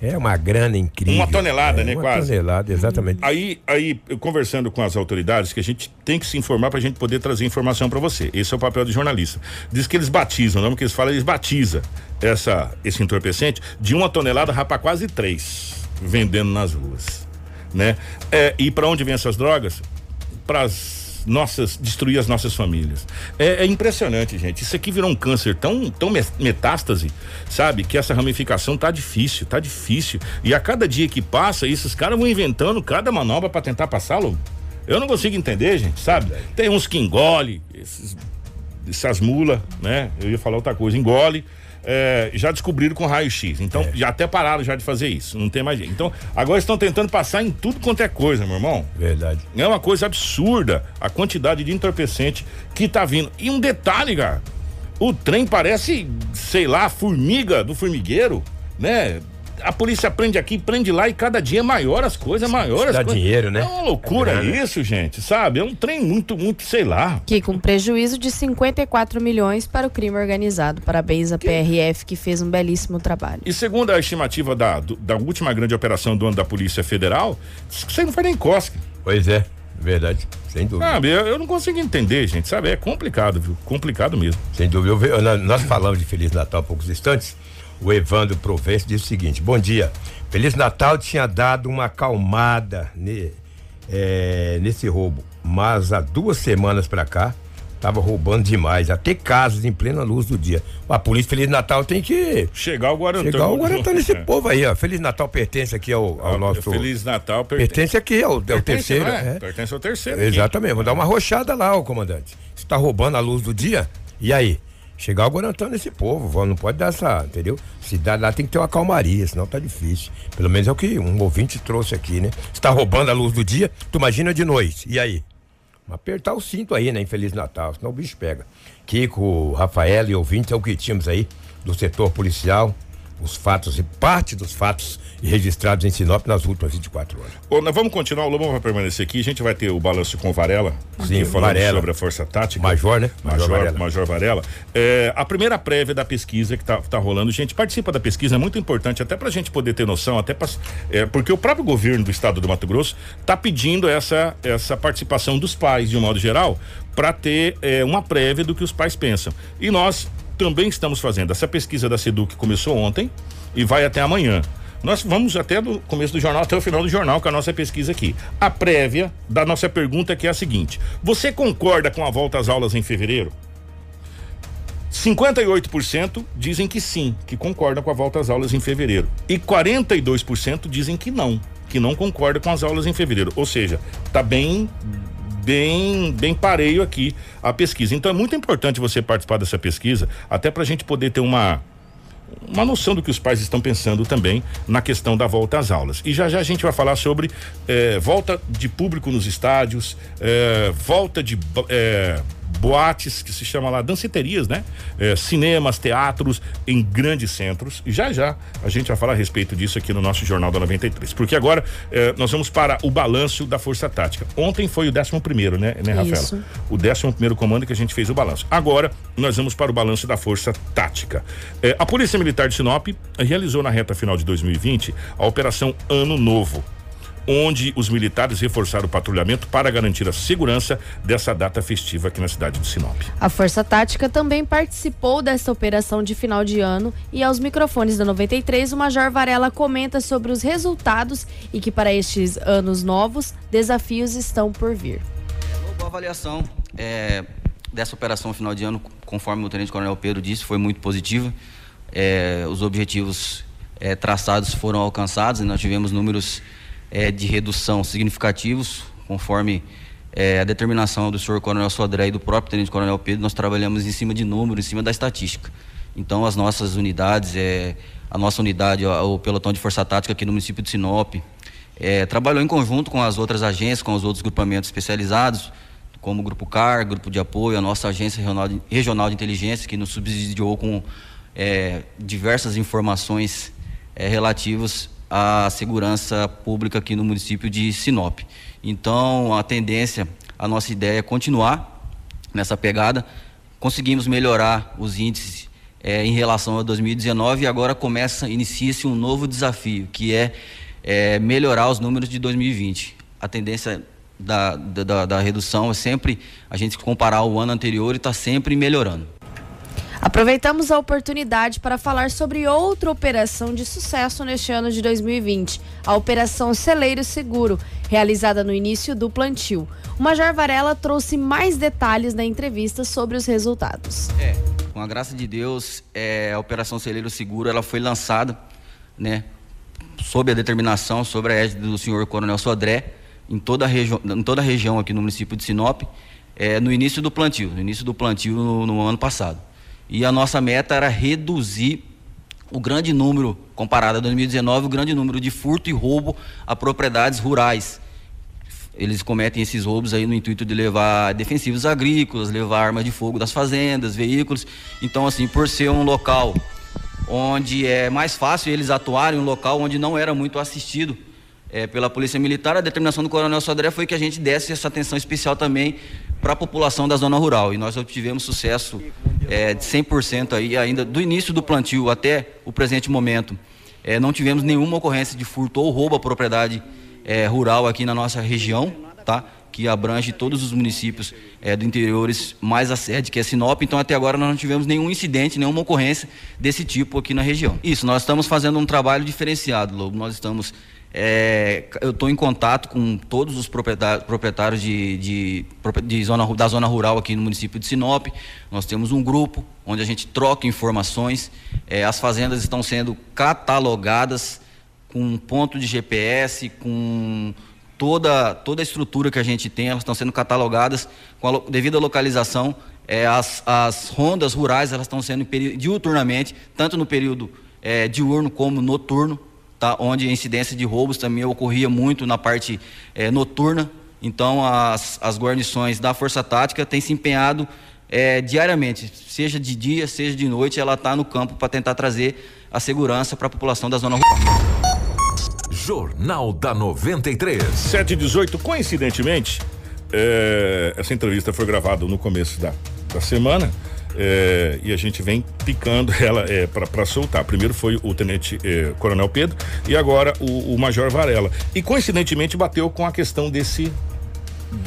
Speaker 5: É uma grana incrível.
Speaker 3: Uma tonelada,
Speaker 5: é,
Speaker 3: né,
Speaker 5: uma
Speaker 3: quase?
Speaker 5: Uma tonelada, exatamente.
Speaker 3: Aí, aí, conversando com as autoridades, que a gente tem que se informar para a gente poder trazer informação para você. Esse é o papel de jornalista. Diz que eles batizam, não que eles falam, eles batizam essa, esse entorpecente de uma tonelada para quase três, vendendo nas ruas, né? É, e para onde vem essas drogas? Para as nossas, destruir as nossas famílias. É, é, impressionante, gente. Isso aqui virou um câncer tão, tão metástase, sabe? Que essa ramificação tá difícil, tá difícil. E a cada dia que passa, esses caras vão inventando cada manobra para tentar passá-lo. Eu não consigo entender, gente, sabe? Tem uns que engole, esses, essas mulas, né? Eu ia falar outra coisa, engole é, já descobriram com raio-x. Então, é. já até pararam já de fazer isso. Não tem mais jeito. Então, agora estão tentando passar em tudo quanto é coisa, meu irmão.
Speaker 5: Verdade.
Speaker 3: É uma coisa absurda a quantidade de entorpecente que tá vindo. E um detalhe, cara. O trem parece, sei lá, formiga do formigueiro, né? A polícia prende aqui, prende lá e cada dia é maior as coisas, maior as
Speaker 5: Dá
Speaker 3: coisas.
Speaker 5: dinheiro, né?
Speaker 3: É uma loucura
Speaker 5: É
Speaker 3: isso, gente, sabe? É um trem muito, muito, sei lá.
Speaker 4: Que com prejuízo de 54 milhões para o crime organizado. Parabéns à PRF que fez um belíssimo trabalho.
Speaker 3: E segundo a estimativa da, do- da última grande operação do ano da Polícia Federal, isso aí não foi nem cosca.
Speaker 5: Pois é, verdade, sem dúvida.
Speaker 3: Sabe, eu, eu não consigo entender, gente, sabe? É complicado, viu? Complicado mesmo.
Speaker 5: Sem dúvida. Eu nós falamos de Feliz Natal há poucos instantes. O Evandro Provenço disse o seguinte: Bom dia. Feliz Natal tinha dado uma acalmada ne- é, nesse roubo, mas há duas semanas pra cá tava roubando demais, até casas em plena luz do dia. A polícia Feliz Natal tem que
Speaker 3: chegar o Guarantã.
Speaker 5: Chegar o Guarantã nesse
Speaker 3: É.
Speaker 5: povo aí, ó. Feliz Natal pertence aqui ao, ao nosso.
Speaker 3: Feliz Natal
Speaker 5: Pertence aqui, é o, é o
Speaker 3: Pertence,
Speaker 5: terceiro.
Speaker 3: é?
Speaker 5: é.
Speaker 3: Pertence ao terceiro. aqui.
Speaker 5: Exatamente, vou dar uma rochada lá, ô comandante. Você tá roubando a luz do dia? E aí? Chegar o Guarantã nesse povo, não pode dar essa, entendeu? Cidade lá tem que ter uma calmaria, senão tá difícil. Pelo menos é o que um ouvinte trouxe aqui, né? Você tá roubando a luz do dia, tu imagina de noite. E aí? Apertar o cinto aí, né? Infeliz Natal, senão o bicho pega. Kiko, Rafael e ouvintes é o que tínhamos aí do setor policial, os fatos e parte dos fatos registrados em Sinop nas últimas 24 horas.
Speaker 3: Ô, nós vamos continuar, o Lobão vai permanecer aqui, a gente vai ter o balanço com o Varela,
Speaker 5: Sim,
Speaker 3: falando
Speaker 5: Varela.
Speaker 3: sobre a Força Tática.
Speaker 5: Major, né?
Speaker 3: Major,
Speaker 5: Major
Speaker 3: Major
Speaker 5: Varela.
Speaker 3: Varela. É, a primeira prévia da pesquisa que tá, tá rolando, gente, participa da pesquisa, é muito importante, até pra gente poder ter noção, até pra, é, porque o próprio governo do estado do Mato Grosso tá pedindo essa, essa participação dos pais, de um modo geral, para ter é, uma prévia do que os pais pensam. E nós também estamos fazendo. Essa pesquisa da Seduc começou ontem e vai até amanhã. Nós vamos até do começo do jornal até o final do jornal com a nossa pesquisa aqui. A prévia da nossa pergunta que é a seguinte: Você concorda com a volta às aulas em fevereiro? 58% dizem que sim, que concordam com a volta às aulas em fevereiro. E 42% dizem que não, que não concordam com as aulas em fevereiro. Ou seja, tá bem bem bem pareio aqui a pesquisa. Então é muito importante você participar dessa pesquisa, até para a gente poder ter uma uma noção do que os pais estão pensando também na questão da volta às aulas. E já já a gente vai falar sobre eh, volta de público nos estádios, eh, volta de eh, boates que se chama lá danceterias, né? Eh, cinemas, teatros em grandes centros. E já já a gente vai falar a respeito disso aqui no nosso Jornal da 93. Porque agora eh, nós vamos para o balanço da Força Tática. Ontem foi o 11 primeiro, né, né, Rafaela?
Speaker 4: Isso.
Speaker 3: o 11 primeiro comando que a gente fez o balanço. Agora, nós vamos para o balanço da Força Tática. Eh, a Polícia Militar de Sinop realizou na reta final de 2020 a Operação Ano Novo, onde os militares reforçaram o patrulhamento para garantir a segurança dessa data festiva aqui na cidade de Sinop.
Speaker 4: A Força Tática também participou desta operação de final de ano e aos microfones da 93 o Major Varela comenta sobre os resultados e que para estes anos novos desafios estão por vir.
Speaker 13: Boa avaliação é, dessa operação final de ano, conforme o Tenente Coronel Pedro disse, foi muito positiva. É, os objetivos é, traçados foram alcançados e nós tivemos números é, de redução significativos, conforme é, a determinação do senhor Coronel Sodré e do próprio Tenente Coronel Pedro, nós trabalhamos em cima de números, em cima da estatística. Então, as nossas unidades, é, a nossa unidade, o pelotão de força tática aqui no município de Sinop, é, trabalhou em conjunto com as outras agências, com os outros grupamentos especializados, como o Grupo CAR, Grupo de Apoio, a nossa Agência Regional de, Regional de Inteligência, que nos subsidiou com é, diversas informações é, relativas à segurança pública aqui no município de Sinop. Então, a tendência, a nossa ideia é continuar nessa pegada. Conseguimos melhorar os índices é, em relação a 2019 e agora começa, inicia-se um novo desafio, que é, é, melhorar os números de 2020. A tendência da, da, da redução é sempre a gente comparar o ano anterior e está sempre melhorando.
Speaker 4: Aproveitamos a oportunidade para falar sobre outra operação de sucesso neste ano de 2020, a Operação Celeiro Seguro, realizada no início do plantio. O Major Varela trouxe mais detalhes na entrevista sobre os resultados.
Speaker 13: É, com a graça de Deus, é, a Operação Celeiro Seguro ela foi lançada, né, sob a determinação, sobre a égide do senhor Coronel Sodré, em toda a, regi em toda a região aqui no município de Sinop, é, no início do plantio, no início do plantio no, no ano passado. E a nossa meta era reduzir o grande número, comparado a 2019, o grande número de furto e roubo a propriedades rurais, eles cometem esses roubos aí no intuito de levar defensivos agrícolas, levar armas de fogo das fazendas, veículos. Então, assim, por ser um local onde é mais fácil eles atuarem, um local onde não era muito assistido é, pela Polícia Militar, a determinação do Coronel Sodré foi que a gente desse essa atenção especial também para a população da zona rural. E nós obtivemos sucesso é, de 100% aí, ainda do início do plantio até o presente momento. É, não tivemos nenhuma ocorrência de furto ou roubo à propriedade é, rural aqui na nossa região, tá? que abrange todos os municípios é, do interiores mais a sede, que é Sinop. Então, até agora, nós não tivemos nenhum incidente, nenhuma ocorrência desse tipo aqui na região. Isso, nós estamos fazendo um trabalho diferenciado, Lobo. Nós estamos. É, eu estou em contato com todos os proprietários, de, de, de zona, da zona rural aqui no município de Sinop. Nós temos um grupo onde a gente troca informações. É, as fazendas estão sendo catalogadas com ponto de GPS, com toda, toda a estrutura que a gente tem, elas estão sendo catalogadas com a devida localização. É, as, as rondas rurais elas estão sendo diuturnamente, tanto no período é, diurno como noturno, tá? onde a incidência de roubos também ocorria muito na parte é, noturna. Então, as, as guarnições da Força Tática têm se empenhado é, diariamente, seja de dia, seja de noite, ela está no campo para tentar trazer a segurança para a população da zona rural.
Speaker 2: Jornal da 93.
Speaker 3: 7 e 18, coincidentemente, é, essa entrevista foi gravada no começo da, da semana. É, e a gente vem picando ela é, para soltar. Primeiro foi o tenente é, coronel Pedro e agora o, o major Varela. E coincidentemente bateu com a questão desse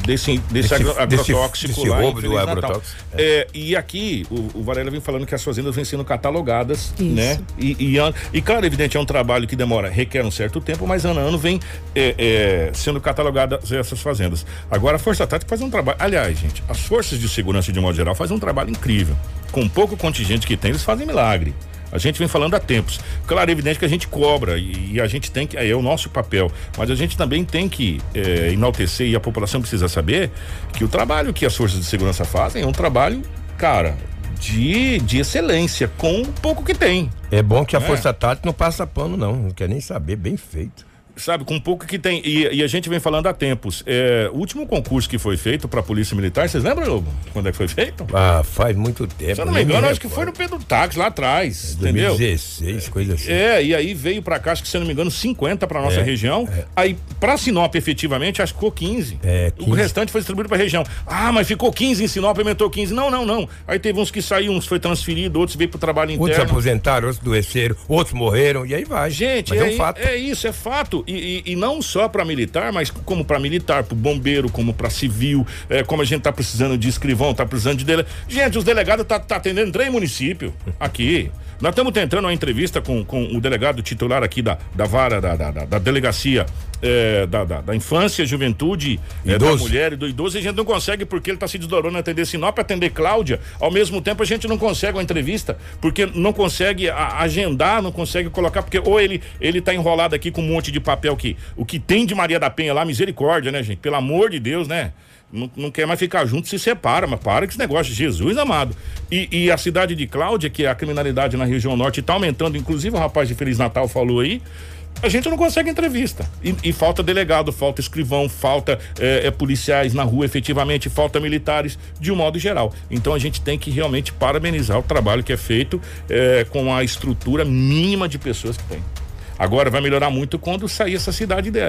Speaker 3: desse, desse, agro, agrotóxico desse, lá. Roubo do agrotóxico. É. É, e aqui, o, o Varela vem falando que as fazendas vêm sendo catalogadas, Isso. né? E, e, e, claro, evidente, é um trabalho que demora, requer um certo tempo, mas ano a ano vem é, é, sendo catalogadas essas fazendas. Agora, a Força Tática faz um trabalho. Aliás, gente, as forças de segurança, de modo geral, fazem um trabalho incrível. Com pouco contingente que tem, eles fazem milagre. A gente vem falando há tempos. Claro, é evidente que a gente cobra e, e a gente tem que, é o nosso papel, mas a gente também tem que é, enaltecer e a população precisa saber que o trabalho que as forças de segurança fazem é um trabalho, cara, de, de excelência, com o pouco que tem.
Speaker 5: É bom que a é. Força Tática não passa pano, não. Não quer nem saber, bem feito
Speaker 3: sabe, com pouco que tem. E, e, a gente vem falando há tempos. É, o último concurso que foi feito para a Polícia Militar, vocês lembram, Lobo? Quando é que foi feito?
Speaker 5: Ah, faz muito tempo.
Speaker 3: Se eu não me engano, acho que foi no Pedro Táxi lá atrás, é, entendeu?
Speaker 5: 2016, coisa assim.
Speaker 3: É, e aí veio para cá, acho que se eu não me engano, 50 para nossa é, região. É. Aí para Sinop, efetivamente, acho que ficou 15.
Speaker 5: É, 15.
Speaker 3: O restante foi distribuído para região. Ah, mas ficou 15 em Sinop, aumentou 15. Não, não, não. Aí teve uns que saíram, uns foi transferido, outros veio para o trabalho interno.
Speaker 5: Outros aposentaram, outros adoeceram, outros morreram, e aí vai.
Speaker 3: Gente, é, um fato. é isso, é fato. E, e, e não só para militar, mas como para militar, para bombeiro, como para civil, é, como a gente tá precisando de escrivão, tá precisando de dele. Gente, os delegados tá, tá atendendo três municípios aqui. Nós estamos tentando uma entrevista com, com o delegado titular aqui da, da vara, da, da, da delegacia é, da, da, da, infância, juventude, é, da mulher e do idoso, e a gente não consegue porque ele está se desdobrando a atender Sinop, atender Cláudia. Ao mesmo tempo, a gente não consegue uma entrevista, porque não consegue a, agendar, não consegue colocar, porque ou ele ele tá enrolado aqui com um monte de papel que o que tem de Maria da Penha lá, misericórdia, né, gente? Pelo amor de Deus, né? Não, não, quer mais ficar junto, se separa, mas para com esse negócio, Jesus amado. E, e, a cidade de Cláudia, que é a criminalidade na região norte está aumentando, inclusive o rapaz de Feliz Natal falou aí, a gente não consegue entrevista. E, e falta delegado, falta escrivão, falta é, é, policiais na rua efetivamente, falta militares, de um modo geral. Então a gente tem que realmente parabenizar o trabalho que é feito é, com a estrutura mínima de pessoas que tem. Agora vai melhorar muito quando sair essa cidade. De,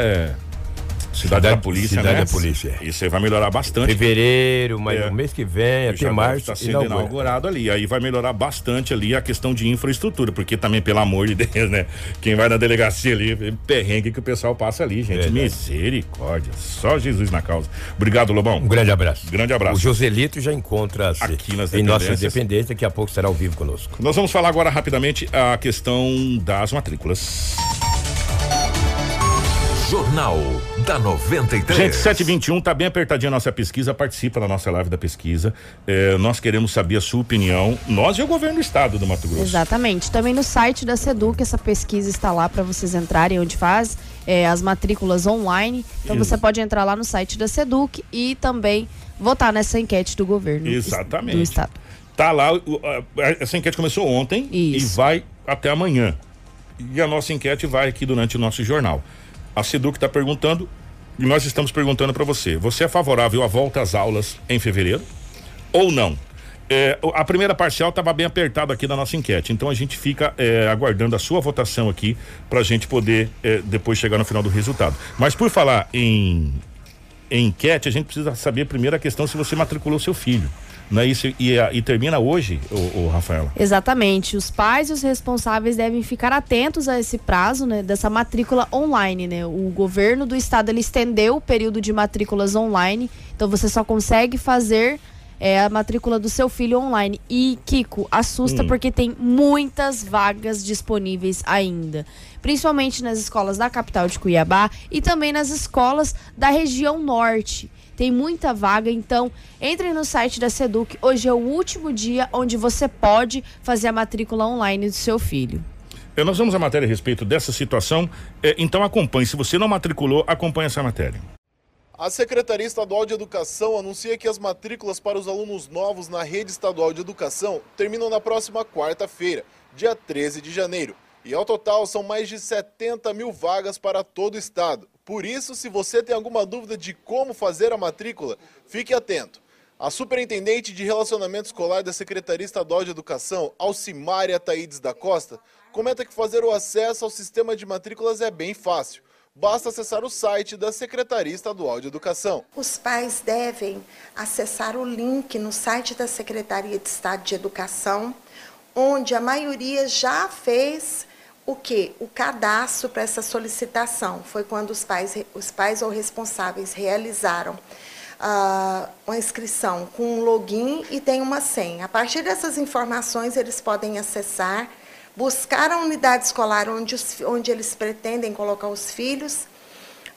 Speaker 3: Cidade, da Polícia,
Speaker 5: Cidade
Speaker 3: né?
Speaker 5: da Polícia.
Speaker 3: Isso aí vai melhorar bastante.
Speaker 5: Fevereiro, mas é. no mês que vem, até março.
Speaker 3: Está sendo inaugurado. inaugurado ali. Aí vai melhorar bastante ali a questão de infraestrutura, porque também, pelo amor de Deus, né? Quem vai na delegacia ali, perrengue que o pessoal passa ali, gente. Verdade. Misericórdia. Só Jesus na causa. Obrigado, Lobão.
Speaker 5: Um grande abraço.
Speaker 3: Grande abraço.
Speaker 5: O Joselito já encontra-se aqui nas em nossa dependência, daqui a pouco estará ao vivo conosco.
Speaker 3: Nós vamos falar agora rapidamente a questão das matrículas.
Speaker 2: Jornal da 93.
Speaker 3: Gente, 721 tá bem apertadinha a nossa pesquisa, participa da nossa live da pesquisa. É, nós queremos saber a sua opinião, nós e o governo do estado do Mato Grosso.
Speaker 4: Exatamente. Também no site da Seduc essa pesquisa está lá para vocês entrarem onde faz é, as matrículas online. Então Isso. você pode entrar lá no site da Seduc e também votar nessa enquete do governo
Speaker 3: Exatamente.
Speaker 4: do estado.
Speaker 3: Tá lá, essa enquete começou ontem Isso. e vai até amanhã. E a nossa enquete vai aqui durante o nosso jornal. A Seduc está perguntando E nós estamos perguntando para você: você é favorável à volta às aulas em fevereiro ou não? É, a primeira parcial estava bem apertada aqui na nossa enquete, então a gente fica é, aguardando a sua votação aqui para a gente poder é, depois chegar no final do resultado. Mas por falar em, em enquete, a gente precisa saber primeiro a questão se você matriculou seu filho. Não é isso? E, e termina hoje, o, Rafaela?
Speaker 4: Exatamente. Os pais e os responsáveis devem ficar atentos a esse prazo, né, dessa matrícula online, né? O governo do estado ele estendeu o período de matrículas online, então você só consegue fazer é, a matrícula do seu filho online. E Kiko, assusta
Speaker 14: Hum.
Speaker 4: porque tem muitas vagas disponíveis ainda, principalmente nas escolas da capital de Cuiabá e também nas escolas da região norte. Tem muita vaga, então entre no site da Seduc. Hoje é o último dia onde você pode fazer a matrícula online do seu filho.
Speaker 3: É, nós vamos a matéria a respeito dessa situação, é, então acompanhe. Se você não matriculou, acompanhe essa matéria.
Speaker 14: A Secretaria Estadual de Educação anuncia que as matrículas para os alunos novos na rede estadual de educação terminam na próxima quarta-feira, dia 13 de janeiro. E ao total são mais de 70 mil vagas para todo o estado. Por isso, se você tem alguma dúvida de como fazer a matrícula, fique atento. A superintendente de relacionamento escolar da Secretaria Estadual de Educação, Alcimária Taídes da Costa, comenta que fazer o acesso ao sistema de matrículas é bem fácil. Basta acessar o site da Secretaria Estadual de Educação.
Speaker 15: Os pais devem acessar o link no site da Secretaria de Estado de Educação, onde a maioria já fez o que? O cadastro para essa solicitação. Foi quando os pais, os pais ou responsáveis realizaram ah, uma inscrição com um login e tem uma senha. A partir dessas informações, eles podem acessar, buscar a unidade escolar onde, os, onde eles pretendem colocar os filhos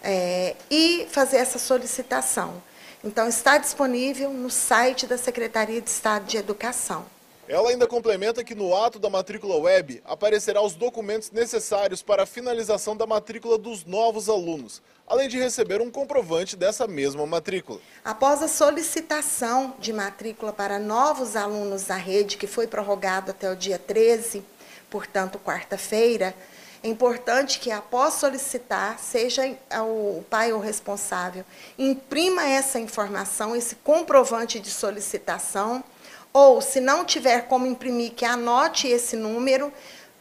Speaker 15: é, e fazer essa solicitação. Então, está disponível no site da Secretaria de Estado de Educação.
Speaker 14: Ela ainda complementa que no ato da matrícula web aparecerá os documentos necessários para a finalização da matrícula dos novos alunos, além de receber um comprovante dessa mesma matrícula.
Speaker 15: Após a solicitação de matrícula para novos alunos da rede, que foi prorrogado até o dia 13, portanto, quarta-feira, é importante que, após solicitar, seja o pai ou responsável, imprima essa informação, esse comprovante de solicitação, ou, se não tiver como imprimir, que anote esse número,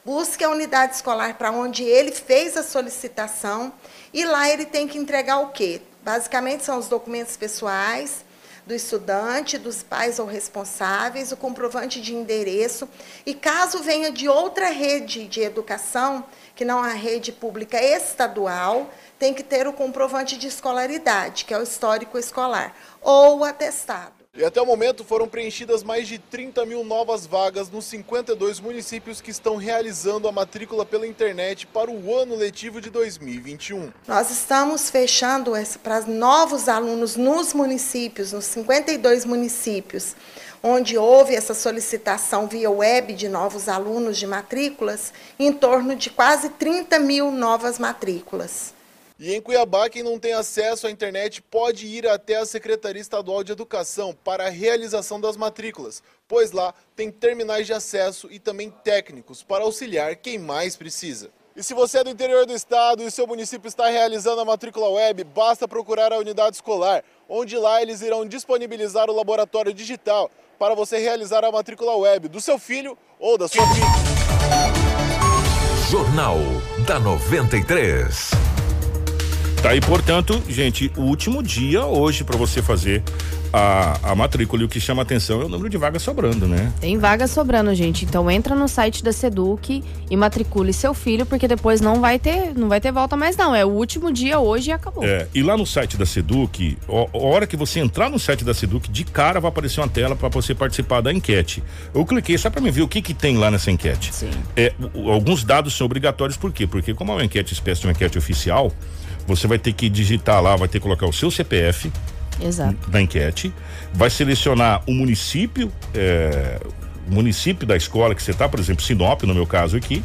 Speaker 15: busque a unidade escolar para onde ele fez a solicitação e lá ele tem que entregar o quê? Basicamente são os documentos pessoais do estudante, dos pais ou responsáveis, o comprovante de endereço e caso venha de outra rede de educação, que não a rede pública estadual, tem que ter o comprovante de escolaridade, que é o histórico escolar, ou o atestado.
Speaker 14: E até o momento foram preenchidas mais de 30 mil novas vagas nos 52 municípios que estão realizando a matrícula pela internet para o ano letivo de 2021.
Speaker 15: Nós estamos fechando para novos alunos nos municípios, nos 52 municípios, onde houve essa solicitação via web de novos alunos de matrículas, em torno de quase 30 mil novas matrículas.
Speaker 14: E em Cuiabá, quem não tem acesso à internet pode ir até a Secretaria Estadual de Educação para a realização das matrículas, pois lá tem terminais de acesso e também técnicos para auxiliar quem mais precisa. E se você é do interior do estado e seu município está realizando a matrícula web, basta procurar a unidade escolar, onde lá eles irão disponibilizar o laboratório digital para você realizar a matrícula web do seu filho ou da sua filha.
Speaker 2: Jornal da 93.
Speaker 3: Tá aí, portanto, gente, o último dia hoje para você fazer a, a matrícula. E o que chama atenção é o número de vagas sobrando, né?
Speaker 4: Tem vaga sobrando, gente. Então entra no site da Seduc e matricule seu filho, porque depois não vai ter, não vai ter volta mais não. É o último dia hoje e acabou.
Speaker 3: É, e lá no site da Seduc, ó, a hora que você entrar no site da Seduc, de cara vai aparecer uma tela para você participar da enquete. Eu cliquei só para me ver o que que tem lá nessa enquete.
Speaker 4: Sim.
Speaker 3: É, alguns dados são obrigatórios, por quê? Porque como é uma enquete, espécie de uma enquete oficial, você vai ter que digitar lá, vai ter que colocar o seu CPF
Speaker 4: Exato.
Speaker 3: da enquete, vai selecionar o município, é, município da escola que você está, por exemplo, Sinop, no meu caso aqui,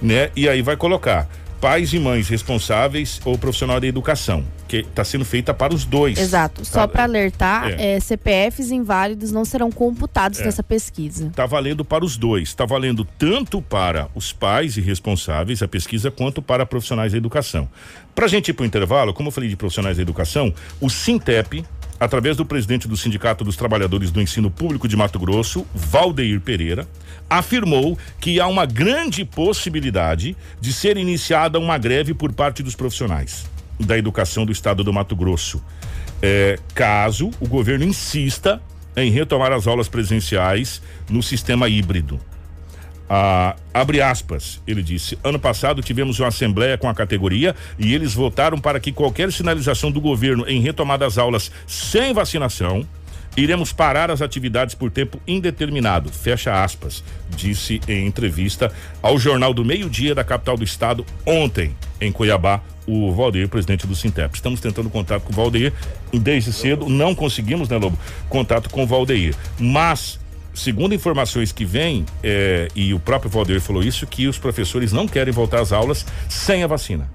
Speaker 3: né? E aí vai colocar pais e mães responsáveis ou profissional da educação, que está sendo feita para os dois.
Speaker 4: Exato. Só
Speaker 3: Tá-
Speaker 4: para alertar,
Speaker 3: É.
Speaker 4: é, CPFs inválidos não serão computados
Speaker 3: É.
Speaker 4: nessa pesquisa.
Speaker 3: Está valendo para os dois. Está valendo tanto para os pais e responsáveis, a pesquisa, quanto para profissionais da educação. Para a gente ir para o intervalo, como eu falei de profissionais da educação, o Sintep, através do presidente do Sindicato dos Trabalhadores do Ensino Público de Mato Grosso, Valdeir Pereira, afirmou que há uma grande possibilidade de ser iniciada uma greve por parte dos profissionais da educação do estado do Mato Grosso. É, caso o governo insista em retomar as aulas presenciais no sistema híbrido. Ah, abre aspas, ele disse: ano passado tivemos uma assembleia com a categoria e eles votaram para que qualquer sinalização do governo em retomada das aulas sem vacinação, iremos parar as atividades por tempo indeterminado. Fecha aspas, disse em entrevista ao Jornal do Meio Dia da capital do estado ontem, em Cuiabá, o Valdeir, presidente do Sintep. Estamos tentando contato com o Valdeir desde cedo, não conseguimos, né, Lobo? Contato com o Valdeir. Mas segundo informações que vêm, eh, e o próprio Valdeir falou isso, que os professores não querem voltar às aulas sem a vacina,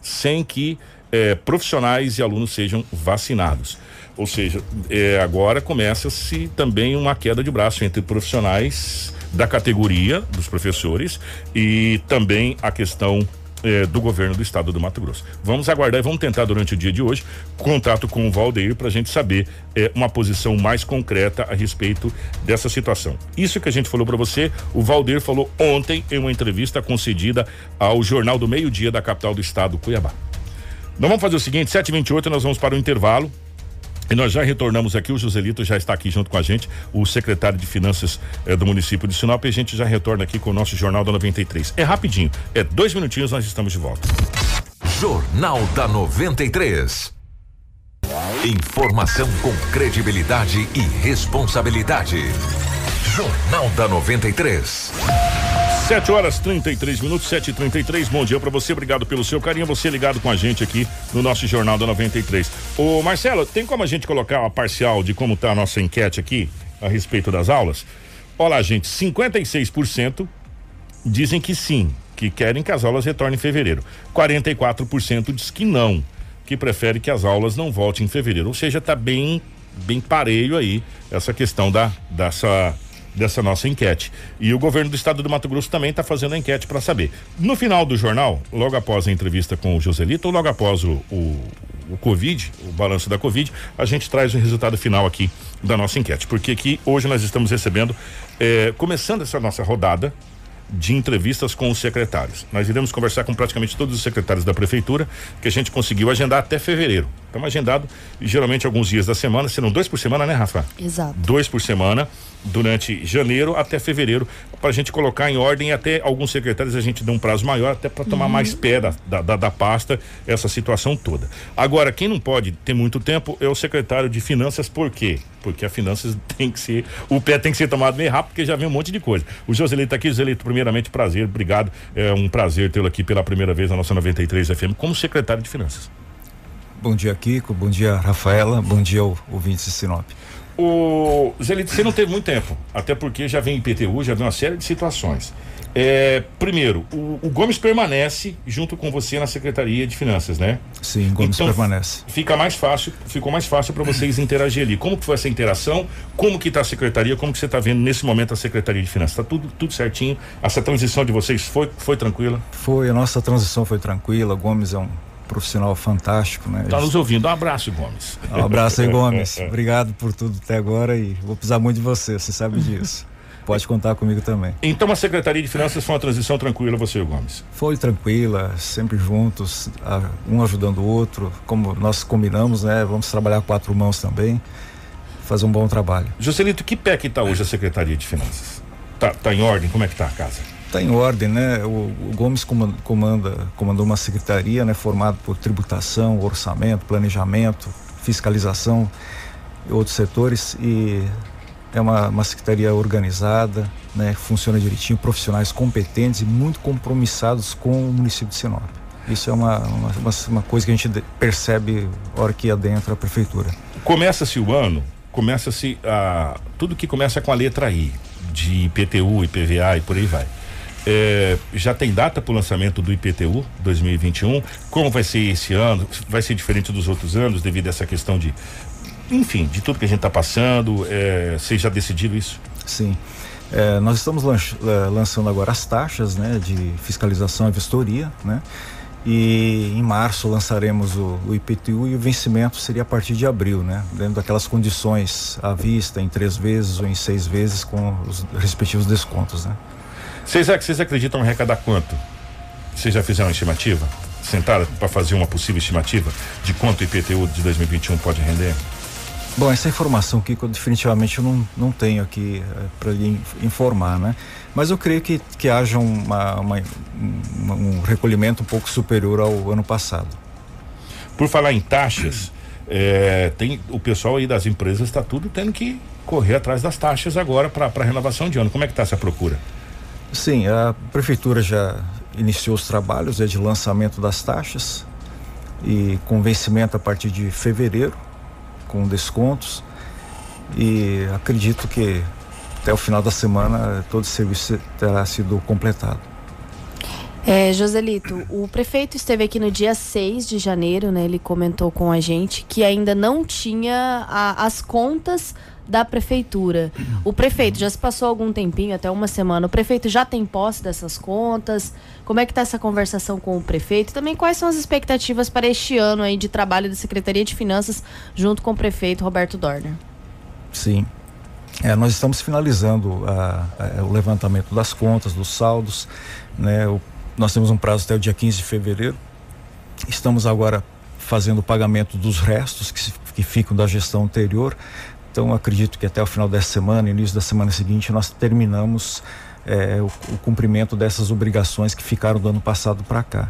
Speaker 3: sem que eh, profissionais e alunos sejam vacinados. Ou seja, eh, agora começa-se também uma queda de braço entre profissionais da categoria dos professores e também a questão eh, do governo do estado do Mato Grosso. Vamos aguardar e vamos tentar durante o dia de hoje contato com o Valdeir para a gente saber eh, uma posição mais concreta a respeito dessa situação. Isso que a gente falou para você, o Valdeir falou ontem em uma entrevista concedida ao Jornal do Meio Dia da capital do estado, Cuiabá. Nós vamos fazer o seguinte, 7h28, nós vamos para o intervalo. E nós já retornamos aqui, o Joselito já está aqui junto com a gente, o secretário de Finanças eh, do município de Sinop, e a gente já retorna aqui com o nosso Jornal da 93. É rapidinho, é dois minutinhos, nós estamos de volta.
Speaker 2: Jornal da 93. Informação com credibilidade e responsabilidade. Jornal da 93.
Speaker 3: 7 horas 33 minutos, 7 e 33 Bom dia para você, obrigado pelo seu carinho. Você ligado com a gente aqui no nosso Jornal da 93. Ô Marcelo, tem como a gente colocar uma parcial de como tá a nossa enquete aqui a respeito das aulas? Olha lá, gente, 56% dizem que sim, que querem que as aulas retornem em fevereiro. 44% diz que não, que prefere que as aulas não voltem em fevereiro. Ou seja, tá bem bem pareio aí essa questão da dessa dessa nossa enquete. E o governo do estado do Mato Grosso também está fazendo a enquete para saber. No final do jornal, logo após a entrevista com o Joselito, ou logo após o, o, o Covid, o balanço da Covid, a gente traz o resultado final aqui da nossa enquete. Porque aqui hoje nós estamos recebendo, eh, começando essa nossa rodada de entrevistas com os secretários. Nós iremos conversar com praticamente todos os secretários da prefeitura, que a gente conseguiu agendar até fevereiro. Estamos agendado geralmente alguns dias da semana, serão dois por semana, né, Rafa?
Speaker 4: Exato.
Speaker 3: Dois por semana, durante janeiro até fevereiro, para a gente colocar em ordem e até alguns secretários a gente dá um prazo maior, até para tomar
Speaker 4: Uhum.
Speaker 3: mais pé da, da, da- da pasta, essa situação toda. Agora, quem não pode ter muito tempo é o secretário de finanças, por quê? Porque a finanças tem que ser, o pé tem que ser tomado meio rápido, porque já vem um monte de coisa. O Joselito tá aqui, Joselito, primeiramente, prazer, obrigado. É um prazer tê-lo aqui pela primeira vez na nossa 93 FM como secretário de finanças.
Speaker 16: Bom dia, Kiko. Bom dia, Rafaela. Bom dia, ouvintes de Sinop.
Speaker 3: O Zelito, você não teve muito tempo, até porque já vem IPTU, já vem uma série de situações. É, primeiro, o, o Gomes permanece junto com você na Secretaria de Finanças, né?
Speaker 16: Sim, Gomes permanece.
Speaker 3: Fica mais fácil, ficou mais fácil para vocês interagir ali. Como que foi essa interação? Como que tá a secretaria? Como que você está vendo nesse momento a Secretaria de Finanças? Tá tudo tudo certinho? Essa transição de vocês foi foi tranquila?
Speaker 16: Foi, a nossa transição foi tranquila. Gomes é um profissional fantástico, né?
Speaker 3: Tá nos ouvindo. Um abraço, Gomes.
Speaker 16: Um abraço aí, Gomes. Obrigado por tudo até agora e vou precisar muito de você, você sabe disso. Pode contar comigo também.
Speaker 3: Então a Secretaria de Finanças foi uma transição tranquila, você e o Gomes?
Speaker 16: Foi tranquila, sempre juntos, um ajudando o outro, como nós combinamos, né? Vamos trabalhar quatro mãos também, fazer um bom trabalho.
Speaker 3: Joselito, que pé que tá hoje a Secretaria de Finanças? Tá, tá em ordem? Como é que tá a casa?
Speaker 16: Está em ordem, né? O, o Gomes comanda, comandou uma secretaria, né? Formada por tributação, orçamento, planejamento, fiscalização e outros setores e é uma, uma secretaria organizada, né? Funciona direitinho, profissionais competentes e muito compromissados com o município de Sinop. Isso é uma, uma, uma, coisa que a gente percebe hora que adentra a prefeitura.
Speaker 3: Começa-se o ano, começa-se a tudo que começa com a letra I, de IPTU, IPVA e por aí vai. É, já tem data para o lançamento do IPTU 2021? Como vai ser esse ano? Vai ser diferente dos outros anos devido a essa questão de, enfim, de tudo que a gente está passando? É, vocês já decidiram isso?
Speaker 16: Sim. É, nós estamos é, lançando agora as taxas né, de fiscalização e vistoria, né? E em março lançaremos o, o, IPTU e o vencimento seria a partir de abril, né? Dentro daquelas condições à vista, em três vezes ou em seis vezes com os respectivos descontos, né?
Speaker 3: Vocês, vocês acreditam arrecadar quanto? Vocês já fizeram uma estimativa? Sentaram para fazer uma possível estimativa de quanto o IPTU de 2021 pode render?
Speaker 16: Bom, essa informação, Kiko, definitivamente eu não, não tenho aqui é, para lhe informar, né? Mas eu creio que, que haja uma, uma, um recolhimento um pouco superior ao ano passado.
Speaker 3: Por falar em taxas, é, tem o pessoal aí das empresas está tudo tendo que correr atrás das taxas agora para renovação de ano. Como é que está essa procura?
Speaker 16: Sim, a prefeitura já iniciou os trabalhos é, de lançamento das taxas e com vencimento a partir de fevereiro, com descontos. E acredito que até o final da semana todo o serviço terá sido completado.
Speaker 4: É, Joselito, o prefeito esteve aqui no dia 6 de janeiro, né? Ele comentou com a gente que ainda não tinha a, as contas da prefeitura. O prefeito já se passou algum tempinho, até uma semana. O prefeito já tem posse dessas contas? Como é que está essa conversação com o prefeito? Também quais são as expectativas para este ano aí de trabalho da Secretaria de Finanças junto com o prefeito Roberto Dorner?
Speaker 16: Sim. É, nós estamos finalizando a, a, o levantamento das contas, dos saldos. Né? O, nós temos um prazo até o dia 15 de fevereiro. Estamos agora fazendo o pagamento dos restos que, que ficam da gestão anterior. Então, acredito que até o final dessa semana, início da semana seguinte, nós terminamos é, o, o, cumprimento dessas obrigações que ficaram do ano passado para cá.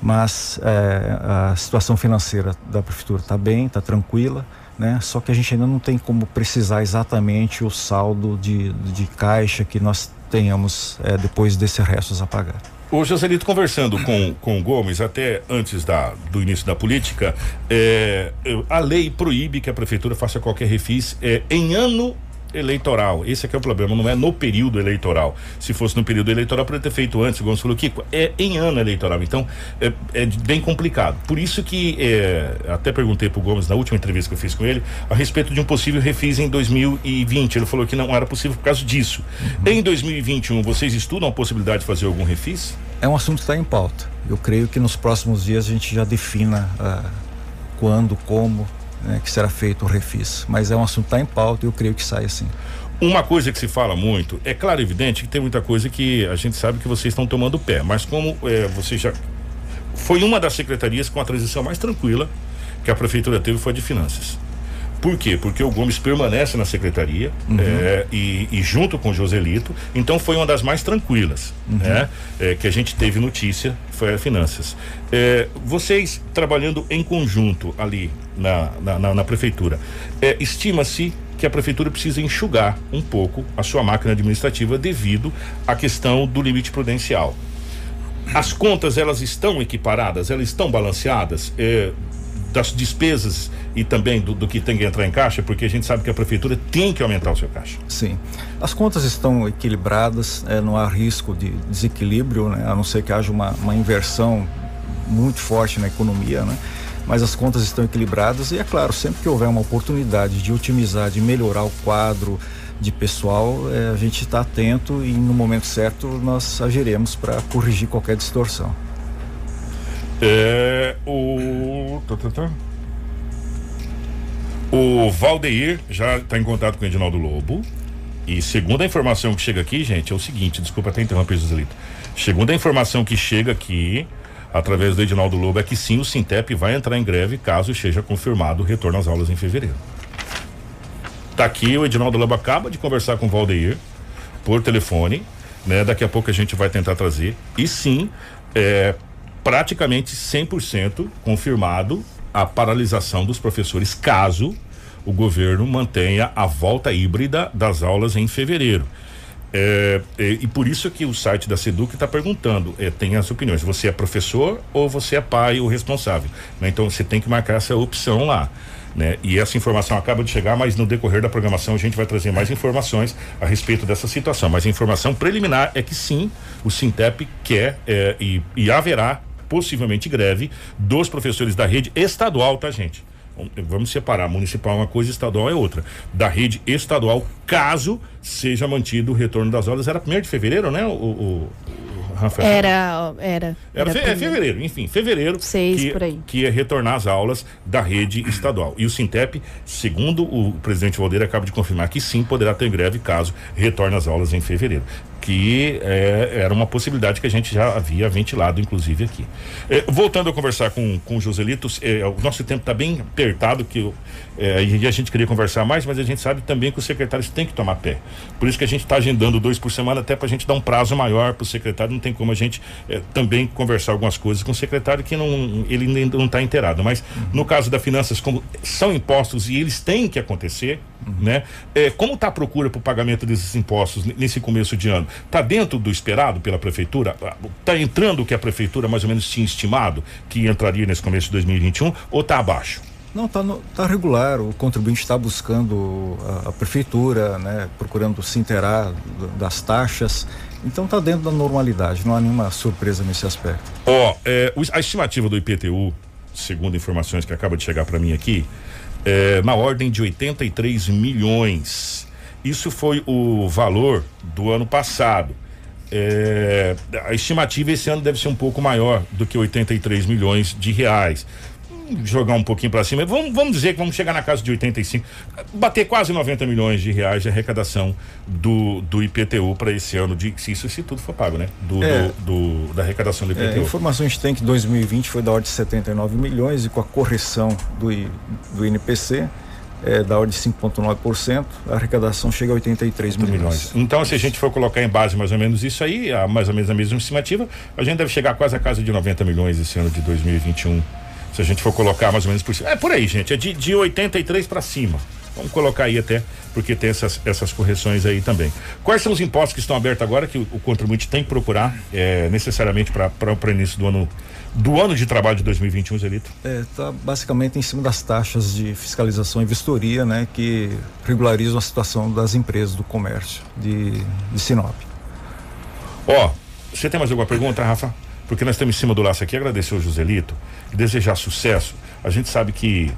Speaker 16: Mas é, a situação financeira da prefeitura está bem, está tranquila, né? Só que a gente ainda não tem como precisar exatamente o saldo de, de caixa que nós tenhamos é, depois desses restos a pagar.
Speaker 3: O Joselito, conversando com, com o Gomes, até antes da, do início da política, é, a lei proíbe que a prefeitura faça qualquer refis é, em ano eleitoral. Esse é, é o problema, não é no período eleitoral. Se fosse no período eleitoral, poderia ter feito antes, o Gomes falou, Kiko, é em ano eleitoral. Então, é, é bem complicado. Por isso que, é, até perguntei pro Gomes na última entrevista que eu fiz com ele, a respeito de um possível refis em 2020. Ele falou que não era possível por causa disso. Uhum. Em 2021, vocês estudam a possibilidade de fazer algum refis?
Speaker 16: É um assunto que está em pauta. Eu creio que nos próximos dias a gente já defina uh, quando, como, né, que será feito o refis. Mas é um assunto que está em pauta e eu creio que sai assim.
Speaker 3: Uma coisa que se fala muito, é claro evidente que tem muita coisa que a gente sabe que vocês estão tomando pé, mas como é, você já. Foi uma das secretarias com a transição mais tranquila que a prefeitura teve foi a de finanças. Por quê? Porque o Gomes permanece na secretaria uhum. é, e, e, junto com o Joselito, então foi uma das mais tranquilas, uhum. né? É, que a gente teve notícia, foi a finanças. É, vocês trabalhando em conjunto ali na, na, na, na prefeitura, é, estima-se que a prefeitura precisa enxugar um pouco a sua máquina administrativa devido à questão do limite prudencial. As contas elas estão equiparadas, elas estão balanceadas. É, das despesas e também do, do, que tem que entrar em caixa, porque a gente sabe que a prefeitura tem que aumentar o seu caixa.
Speaker 16: Sim. As contas estão equilibradas, é, não há risco de desequilíbrio, né? a não ser que haja uma, uma inversão muito forte na economia, né? mas as contas estão equilibradas e é claro, sempre que houver uma oportunidade de otimizar, de melhorar o quadro de pessoal, é, a gente está atento e no momento certo nós agiremos para corrigir qualquer distorção.
Speaker 3: É, o. O Valdeir já está em contato com o Edinaldo Lobo. E segundo a informação que chega aqui, gente, é o seguinte: desculpa até interromper, Joselito. Segundo a informação que chega aqui, através do Edinaldo Lobo, é que sim, o Sintep vai entrar em greve caso seja confirmado o retorno às aulas em fevereiro. Tá aqui, o Edinaldo Lobo acaba de conversar com o Valdeir por telefone, né? Daqui a pouco a gente vai tentar trazer. E sim, é, praticamente 100% confirmado a paralisação dos professores caso o governo mantenha a volta híbrida das aulas em fevereiro. É, é, e por isso que o site da Seduc está perguntando, é, tem as opiniões, você é professor ou você é pai ou responsável? Né? Então você tem que marcar essa opção lá. Né? E essa informação acaba de chegar, mas no decorrer da programação a gente vai trazer mais informações a respeito dessa situação. Mas a informação preliminar é que sim, o Sintep quer é, e, e haverá possivelmente greve dos professores da rede estadual, tá, gente? Vamos separar, municipal é uma coisa, estadual é outra. Da rede estadual, caso seja mantido o retorno das aulas, era primeiro de fevereiro, né? O, o, o Rafael?
Speaker 4: Era, era.
Speaker 3: Era, fe, é fevereiro, enfim, fevereiro
Speaker 4: Seis,
Speaker 3: que,
Speaker 4: por aí.
Speaker 3: que ia retornar as aulas da rede estadual. E o Sintep, segundo o presidente Valdeira, acaba de confirmar que sim, poderá ter greve caso retorne as aulas em fevereiro que é, era uma possibilidade que a gente já havia ventilado, inclusive aqui. É, voltando a conversar com, com o Joselito, é, o nosso tempo está bem apertado, que é, e a gente queria conversar mais, mas a gente sabe também que os secretários têm que tomar pé. Por isso que a gente está agendando dois por semana, até para a gente dar um prazo maior para o secretário. Não tem como a gente é, também conversar algumas coisas com o secretário que não, ele ainda não está inteirado. Mas uhum. no caso da finanças, como são impostos e eles têm que acontecer, uhum. né? É, como está a procura para o pagamento desses impostos nesse começo de ano? Está dentro do esperado pela prefeitura? Está entrando o que a prefeitura mais ou menos tinha estimado que entraria nesse começo de 2021 ou está abaixo?
Speaker 16: Não, está tá regular. O contribuinte está buscando a, a, prefeitura, né, procurando se inteirar das taxas. Então está dentro da normalidade, não há nenhuma surpresa nesse aspecto.
Speaker 3: Ó, oh, é, a estimativa do IPTU, segundo informações que acaba de chegar para mim aqui, é na ordem de 83 milhões isso foi o valor do ano passado. É, a estimativa esse ano deve ser um pouco maior do que 83 milhões de reais jogar um pouquinho para cima. Vamos, vamos dizer que vamos chegar na casa de 85, bater quase 90 milhões de reais de arrecadação do, do IPTU para esse ano, de, se isso se tudo for pago, né? Do, é, do, do da arrecadação do IPTU.
Speaker 16: É, informações tem que 2020 foi da ordem de 79 milhões e com a correção do, do INPC é, da ordem de 5,9%, a arrecadação chega a 83 milhões. milhões.
Speaker 3: Então, se a gente for colocar em base mais ou menos isso aí, a, mais ou menos a mesma estimativa, a gente deve chegar quase a casa de 90 milhões esse ano de 2021. Se a gente for colocar mais ou menos por cima. É por aí, gente, é de, de 83 para cima. Vamos colocar aí até, porque tem essas, essas correções aí também. Quais são os impostos que estão abertos agora que o, o contribuinte tem que procurar é, necessariamente para o início do ano do ano de trabalho de 2021, Zelito?
Speaker 16: É, tá basicamente em cima das taxas de fiscalização e vistoria, né, que regularizam a situação das empresas do comércio de, de Sinop.
Speaker 3: Ó, oh, você tem mais alguma pergunta, Rafa? Porque nós estamos em cima do laço aqui, agradecer ao Joselito e desejar sucesso. A gente sabe que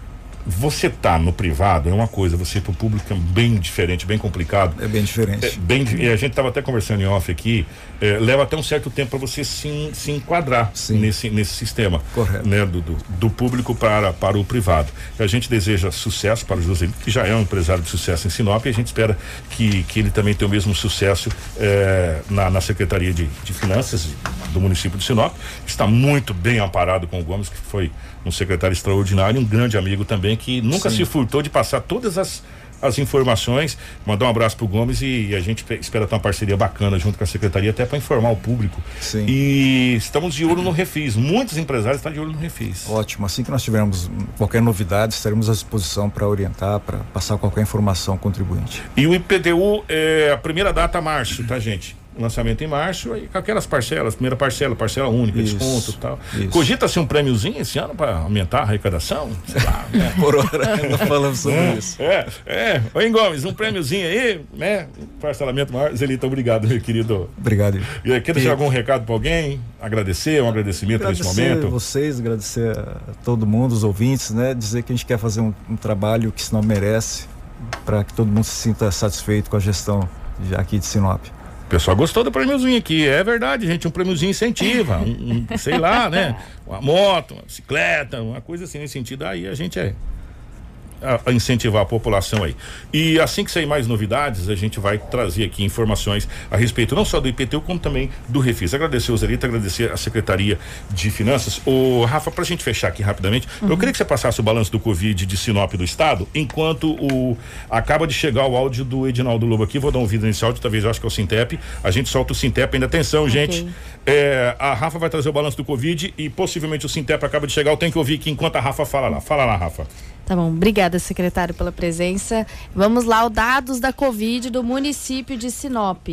Speaker 3: você tá no privado é uma coisa, você pro público é bem diferente, bem complicado.
Speaker 16: É bem diferente. É,
Speaker 3: bem, a gente estava até conversando em off aqui, é, leva até um certo tempo para você se, se enquadrar nesse, nesse sistema.
Speaker 16: Correto.
Speaker 3: Né, do, do, do, público para, para o privado. A gente deseja sucesso para o José, que já é um empresário de sucesso em Sinop, e a gente espera que, que ele também tenha o mesmo sucesso é, na, na Secretaria de, de Finanças do município de Sinop. Está muito bem amparado com o Gomes, que foi um secretário extraordinário, um grande amigo também, que nunca Sim. se furtou de passar todas as, as informações. Mandar um abraço pro Gomes e, a gente espera ter uma parceria bacana junto com a secretaria, até para informar o público.
Speaker 16: Sim.
Speaker 3: E estamos de olho no Refis. Muitos empresários estão de olho no Refis.
Speaker 16: Ótimo. Assim que nós tivermos qualquer novidade, estaremos à disposição para orientar, para passar qualquer informação ao contribuinte.
Speaker 3: E o IPTU é a primeira data março, tá, gente? Lançamento em março, aí com aquelas parcelas, primeira parcela, parcela única, isso, desconto e tal. Cogita-se um prêmiozinho esse ano para aumentar a arrecadação? Sei lá,
Speaker 16: né? Por hora, não falamos sobre
Speaker 3: é,
Speaker 16: isso.
Speaker 3: É, é. Oi, Gomes, um prêmiozinho aí, né? Parcelamento maior. Zelita, obrigado, meu querido.
Speaker 16: Obrigado.
Speaker 3: E quer deixar algum recado para alguém? Agradecer, um agradecimento
Speaker 16: agradecer
Speaker 3: nesse momento?
Speaker 16: vocês, agradecer a todo mundo, os ouvintes, né? Dizer que a gente quer fazer um, um trabalho que se não merece, para que todo mundo se sinta satisfeito com a gestão de, aqui de Sinop.
Speaker 3: O pessoal gostou do prêmiozinho aqui. É verdade, gente. Um prêmiozinho incentiva. Um, um, sei lá, né? Uma moto, uma bicicleta, uma coisa assim nesse sentido. Aí a gente é a, incentivar a população aí. E assim que sair mais novidades, a gente vai trazer aqui informações a respeito não só do IPTU, como também do Refis. Agradecer o Zerita, agradecer a Secretaria de Finanças. O Rafa, pra gente fechar aqui rapidamente, uhum. eu queria que você passasse o balanço do Covid de Sinop do Estado, enquanto o acaba de chegar o áudio do Edinaldo Lobo aqui, vou dar um vídeo nesse áudio, talvez eu acho que é o Sintep. A gente solta o Sintep ainda. Atenção, okay. gente. É, a Rafa vai trazer o balanço do Covid e possivelmente o Sintep acaba de chegar. Eu tenho que ouvir aqui enquanto a Rafa fala lá. Fala lá, Rafa.
Speaker 4: Tá bom, obrigada, secretário, pela presença. Vamos lá, os dados da Covid do município de Sinop.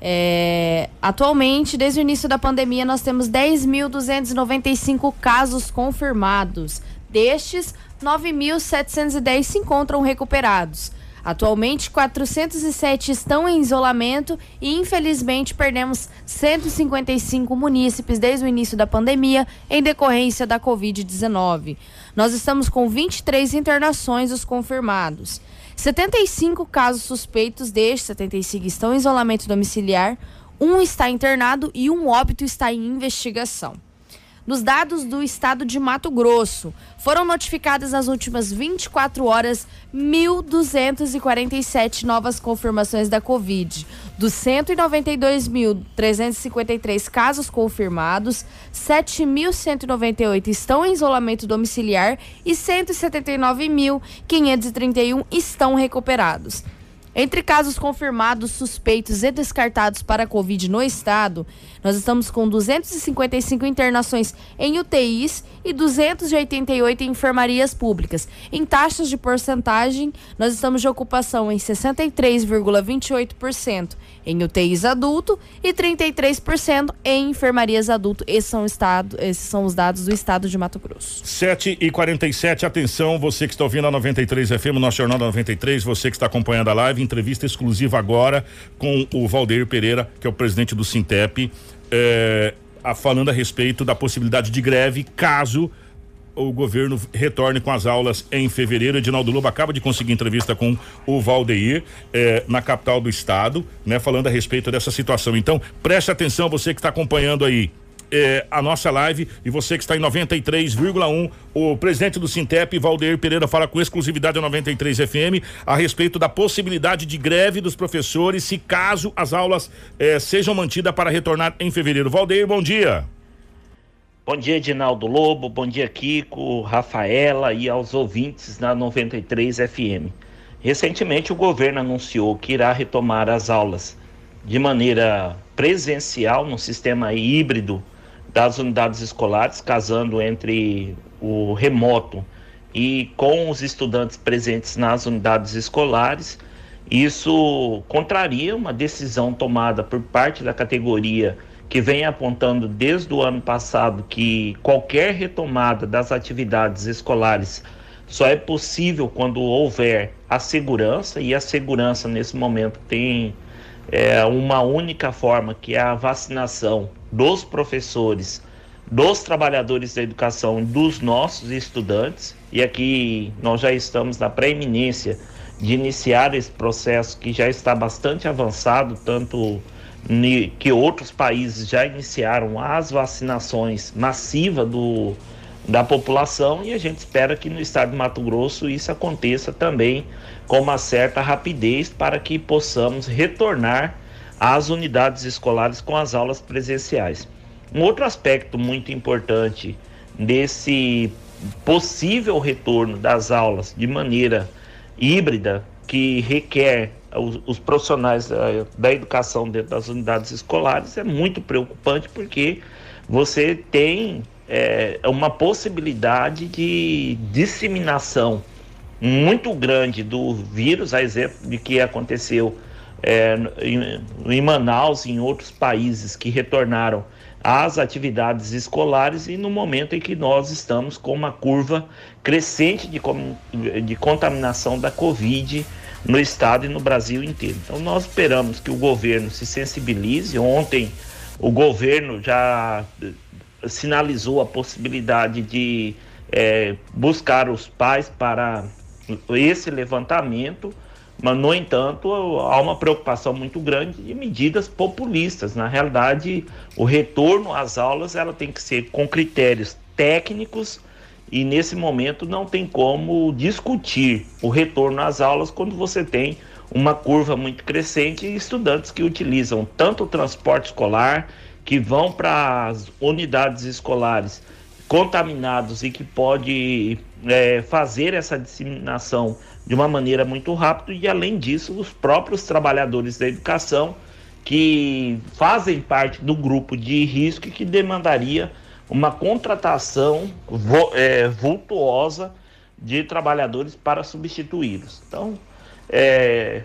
Speaker 4: É, atualmente, desde o início da pandemia, nós temos 10.295 casos confirmados, Destes, 9.710 se encontram recuperados. Atualmente, 407 estão em isolamento e, infelizmente, perdemos 155 munícipes desde o início da pandemia em decorrência da Covid-19. Nós estamos com 23 internações os confirmados. 75 casos suspeitos destes 75 estão em isolamento domiciliar, um está internado e um óbito está em investigação. Nos dados do estado de Mato Grosso, foram notificadas nas últimas 24 horas 1.247 novas confirmações da Covid. Dos 192.353 casos confirmados, 7.198 estão em isolamento domiciliar e 179.531 estão recuperados. Entre casos confirmados, suspeitos e descartados para a Covid no estado, nós estamos com 255 internações em UTIs e 288 em enfermarias públicas. Em taxas de porcentagem, nós estamos de ocupação em 63,28% em UTIs adulto e 33% em enfermarias adulto. Esses são, estado, esses são os dados do estado de Mato Grosso.
Speaker 3: 7 e 47 atenção, você que está ouvindo a 93 FM, nosso Jornal da 93, você que está acompanhando a live, entrevista exclusiva agora com o Valdeir Pereira, que é o presidente do Sintep, é, a, falando a respeito da possibilidade de greve caso o governo retorne com as aulas em fevereiro. Edinaldo Lobo acaba de conseguir entrevista com o Valdeir eh, na capital do estado, né, falando a respeito dessa situação. Então, preste atenção, você que está acompanhando aí. Eh, a nossa live e você que está em 93,1, o presidente do Sintep, Valdeir Pereira, fala com exclusividade a 93 FM a respeito da possibilidade de greve dos professores se caso as aulas eh, sejam mantidas para retornar em fevereiro. Valdeir, bom dia.
Speaker 17: Bom dia, Edinaldo Lobo, bom dia, Kiko, Rafaela e aos ouvintes na 93 FM. Recentemente, o governo anunciou que irá retomar as aulas de maneira presencial, no sistema híbrido das unidades escolares, casando entre o remoto e com os estudantes presentes nas unidades escolares. Isso contraria uma decisão tomada por parte da categoria que vem apontando desde o ano passado que qualquer retomada das atividades escolares só é possível quando houver a segurança, e a segurança nesse momento tem é, uma única forma, que é a vacinação dos professores, dos trabalhadores da educação, dos nossos estudantes, e aqui nós já estamos na preeminência de iniciar esse processo que já está bastante avançado, tanto que outros países já iniciaram as vacinações massivas do, da população e a gente espera que no estado de Mato Grosso isso aconteça também com uma certa rapidez para que possamos retornar às unidades escolares com as aulas presenciais. Um outro aspecto muito importante desse possível retorno das aulas de maneira híbrida que requer os, os profissionais da, da, educação dentro das unidades escolares é muito preocupante porque você tem é, uma possibilidade de disseminação muito grande do vírus, a exemplo de que aconteceu é, em, em Manaus e em outros países que retornaram às atividades escolares e no momento em que nós estamos com uma curva crescente de, de contaminação da Covid no estado e no Brasil inteiro. Então nós esperamos que o governo se sensibilize. Ontem o governo já sinalizou a possibilidade de é, buscar os pais para esse levantamento, mas no entanto há uma preocupação muito grande de medidas populistas. Na realidade, o retorno às aulas ela tem que ser com critérios técnicos e nesse momento não tem como discutir o retorno às aulas quando você tem uma curva muito crescente e estudantes que utilizam tanto o transporte escolar, que vão para as unidades escolares contaminados e que pode é, fazer essa disseminação de uma maneira muito rápida e além disso os próprios trabalhadores da educação que fazem parte do grupo de risco que demandaria uma contratação é, vultuosa de trabalhadores para substituí-los. Então, é,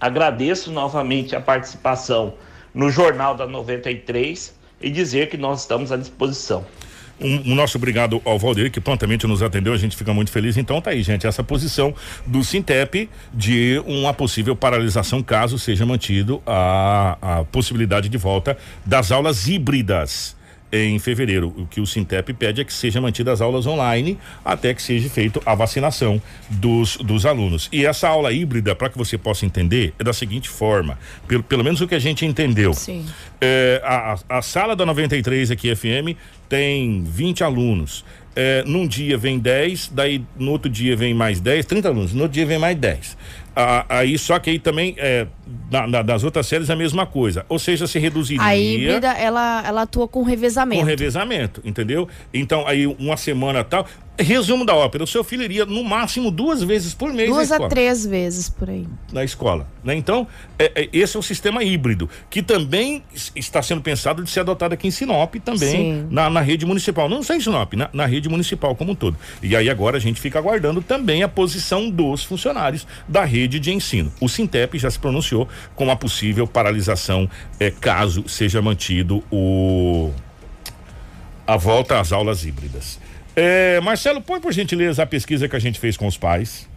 Speaker 17: agradeço novamente a participação no Jornal da 93 e dizer que nós estamos à disposição.
Speaker 3: Um, o nosso obrigado ao Valdir, que prontamente nos atendeu, a gente fica muito feliz. Então tá aí, gente, essa posição do Sintep de uma possível paralisação caso seja mantido a, a possibilidade de volta das aulas híbridas em fevereiro. O que o Sintep pede é que sejam mantidas as aulas online até que seja feita a vacinação dos, dos alunos. E essa aula híbrida, para que você possa entender, é da seguinte forma: pelo, pelo menos o que a gente entendeu.
Speaker 4: Sim.
Speaker 3: É, a, a sala da 93 aqui FM tem 20 alunos. É, num dia vem 10, daí no outro dia vem mais 10, 30 alunos, no outro dia vem mais 10. Aí só que aí também é, na, na, das outras séries a mesma coisa. Ou seja, se reduziria.
Speaker 4: A híbrida, ela, ela atua com revezamento.
Speaker 3: Com revezamento, entendeu? Então, aí uma semana tal. Resumo da ópera: o seu filho iria no máximo duas vezes por mês
Speaker 4: Duas a três vezes por aí.
Speaker 3: Na escola. Né? Então, é, é, esse é o sistema híbrido, que também está sendo pensado de ser adotado aqui em Sinop também, na, na rede municipal. Não só em Sinop, na, na rede municipal como um todo. E aí agora a gente fica aguardando também a posição dos funcionários da rede de ensino. O Sintep já se pronunciou com a possível paralisação é, caso seja mantido o a volta às aulas híbridas. É, Marcelo, põe por gentileza a pesquisa que a gente fez com os pais.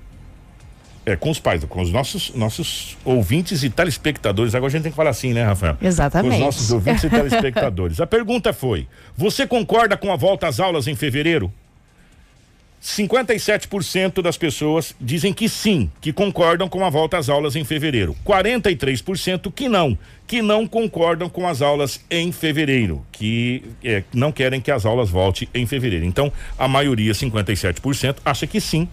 Speaker 3: É, com os pais, com os nossos, nossos ouvintes e telespectadores. Agora a gente tem que falar assim, né, Rafael?
Speaker 4: Exatamente.
Speaker 3: Com os nossos ouvintes e telespectadores. A pergunta foi: você concorda com a volta às aulas em fevereiro? 57% das pessoas dizem que sim, que concordam com a volta às aulas em fevereiro. 43% que não, que não concordam com as aulas em fevereiro, que é, não querem que as aulas voltem em fevereiro. Então, a maioria, 57%, acha que sim,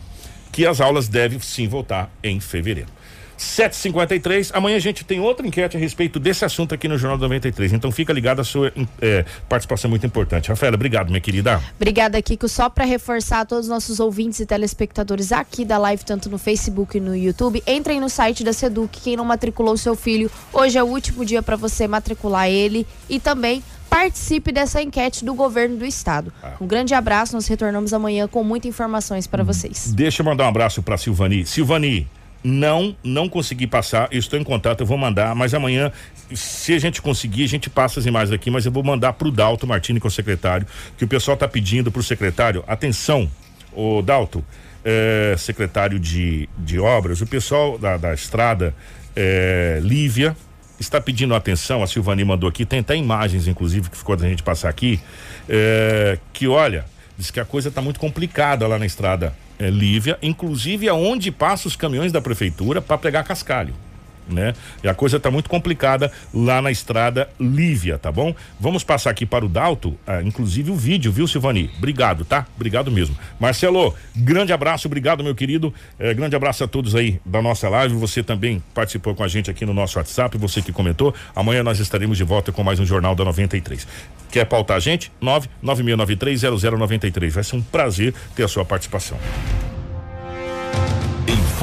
Speaker 3: que as aulas devem sim voltar em fevereiro. 753. Amanhã a gente tem outra enquete a respeito desse assunto aqui no Jornal 93. Então fica ligado, a sua eh, participação é muito importante. Rafaela, obrigado, minha querida.
Speaker 4: Obrigada, Kiko. Só para reforçar a todos os nossos ouvintes e telespectadores aqui da live, tanto no Facebook e no YouTube, entrem no site da Seduc. Quem não matriculou seu filho, hoje é o último dia para você matricular ele e também participe dessa enquete do governo do estado. Um grande abraço, nós retornamos amanhã com muitas informações para vocês.
Speaker 3: Deixa eu mandar um abraço para Silvani. Silvani, não, não consegui passar, estou em contato, eu vou mandar, mas amanhã, se a gente conseguir, a gente passa as imagens aqui, mas eu vou mandar para o Dalto Martini, que é o secretário, que o pessoal está pedindo para o secretário, atenção, o Dalto, é, secretário de, de obras, o pessoal da, da estrada, é, Lívia, está pedindo atenção, a Silvani mandou aqui, tem até imagens, inclusive, que ficou da gente passar aqui, é, que olha, diz que a coisa está muito complicada lá na estrada é, Lívia, inclusive aonde passam os caminhões da prefeitura para pegar cascalho. Né? E a coisa está muito complicada lá na estrada Lívia, tá bom? Vamos passar aqui para o Dalto, ah, inclusive o vídeo, viu, Silvani? Obrigado, tá? Obrigado mesmo. Marcelo, grande abraço, obrigado, meu querido. Eh, grande abraço a todos aí da nossa live. Você também participou com a gente aqui no nosso WhatsApp, você que comentou. Amanhã nós estaremos de volta com mais um Jornal da 93. Quer pautar a gente? 996930093. Vai ser um prazer ter a sua participação.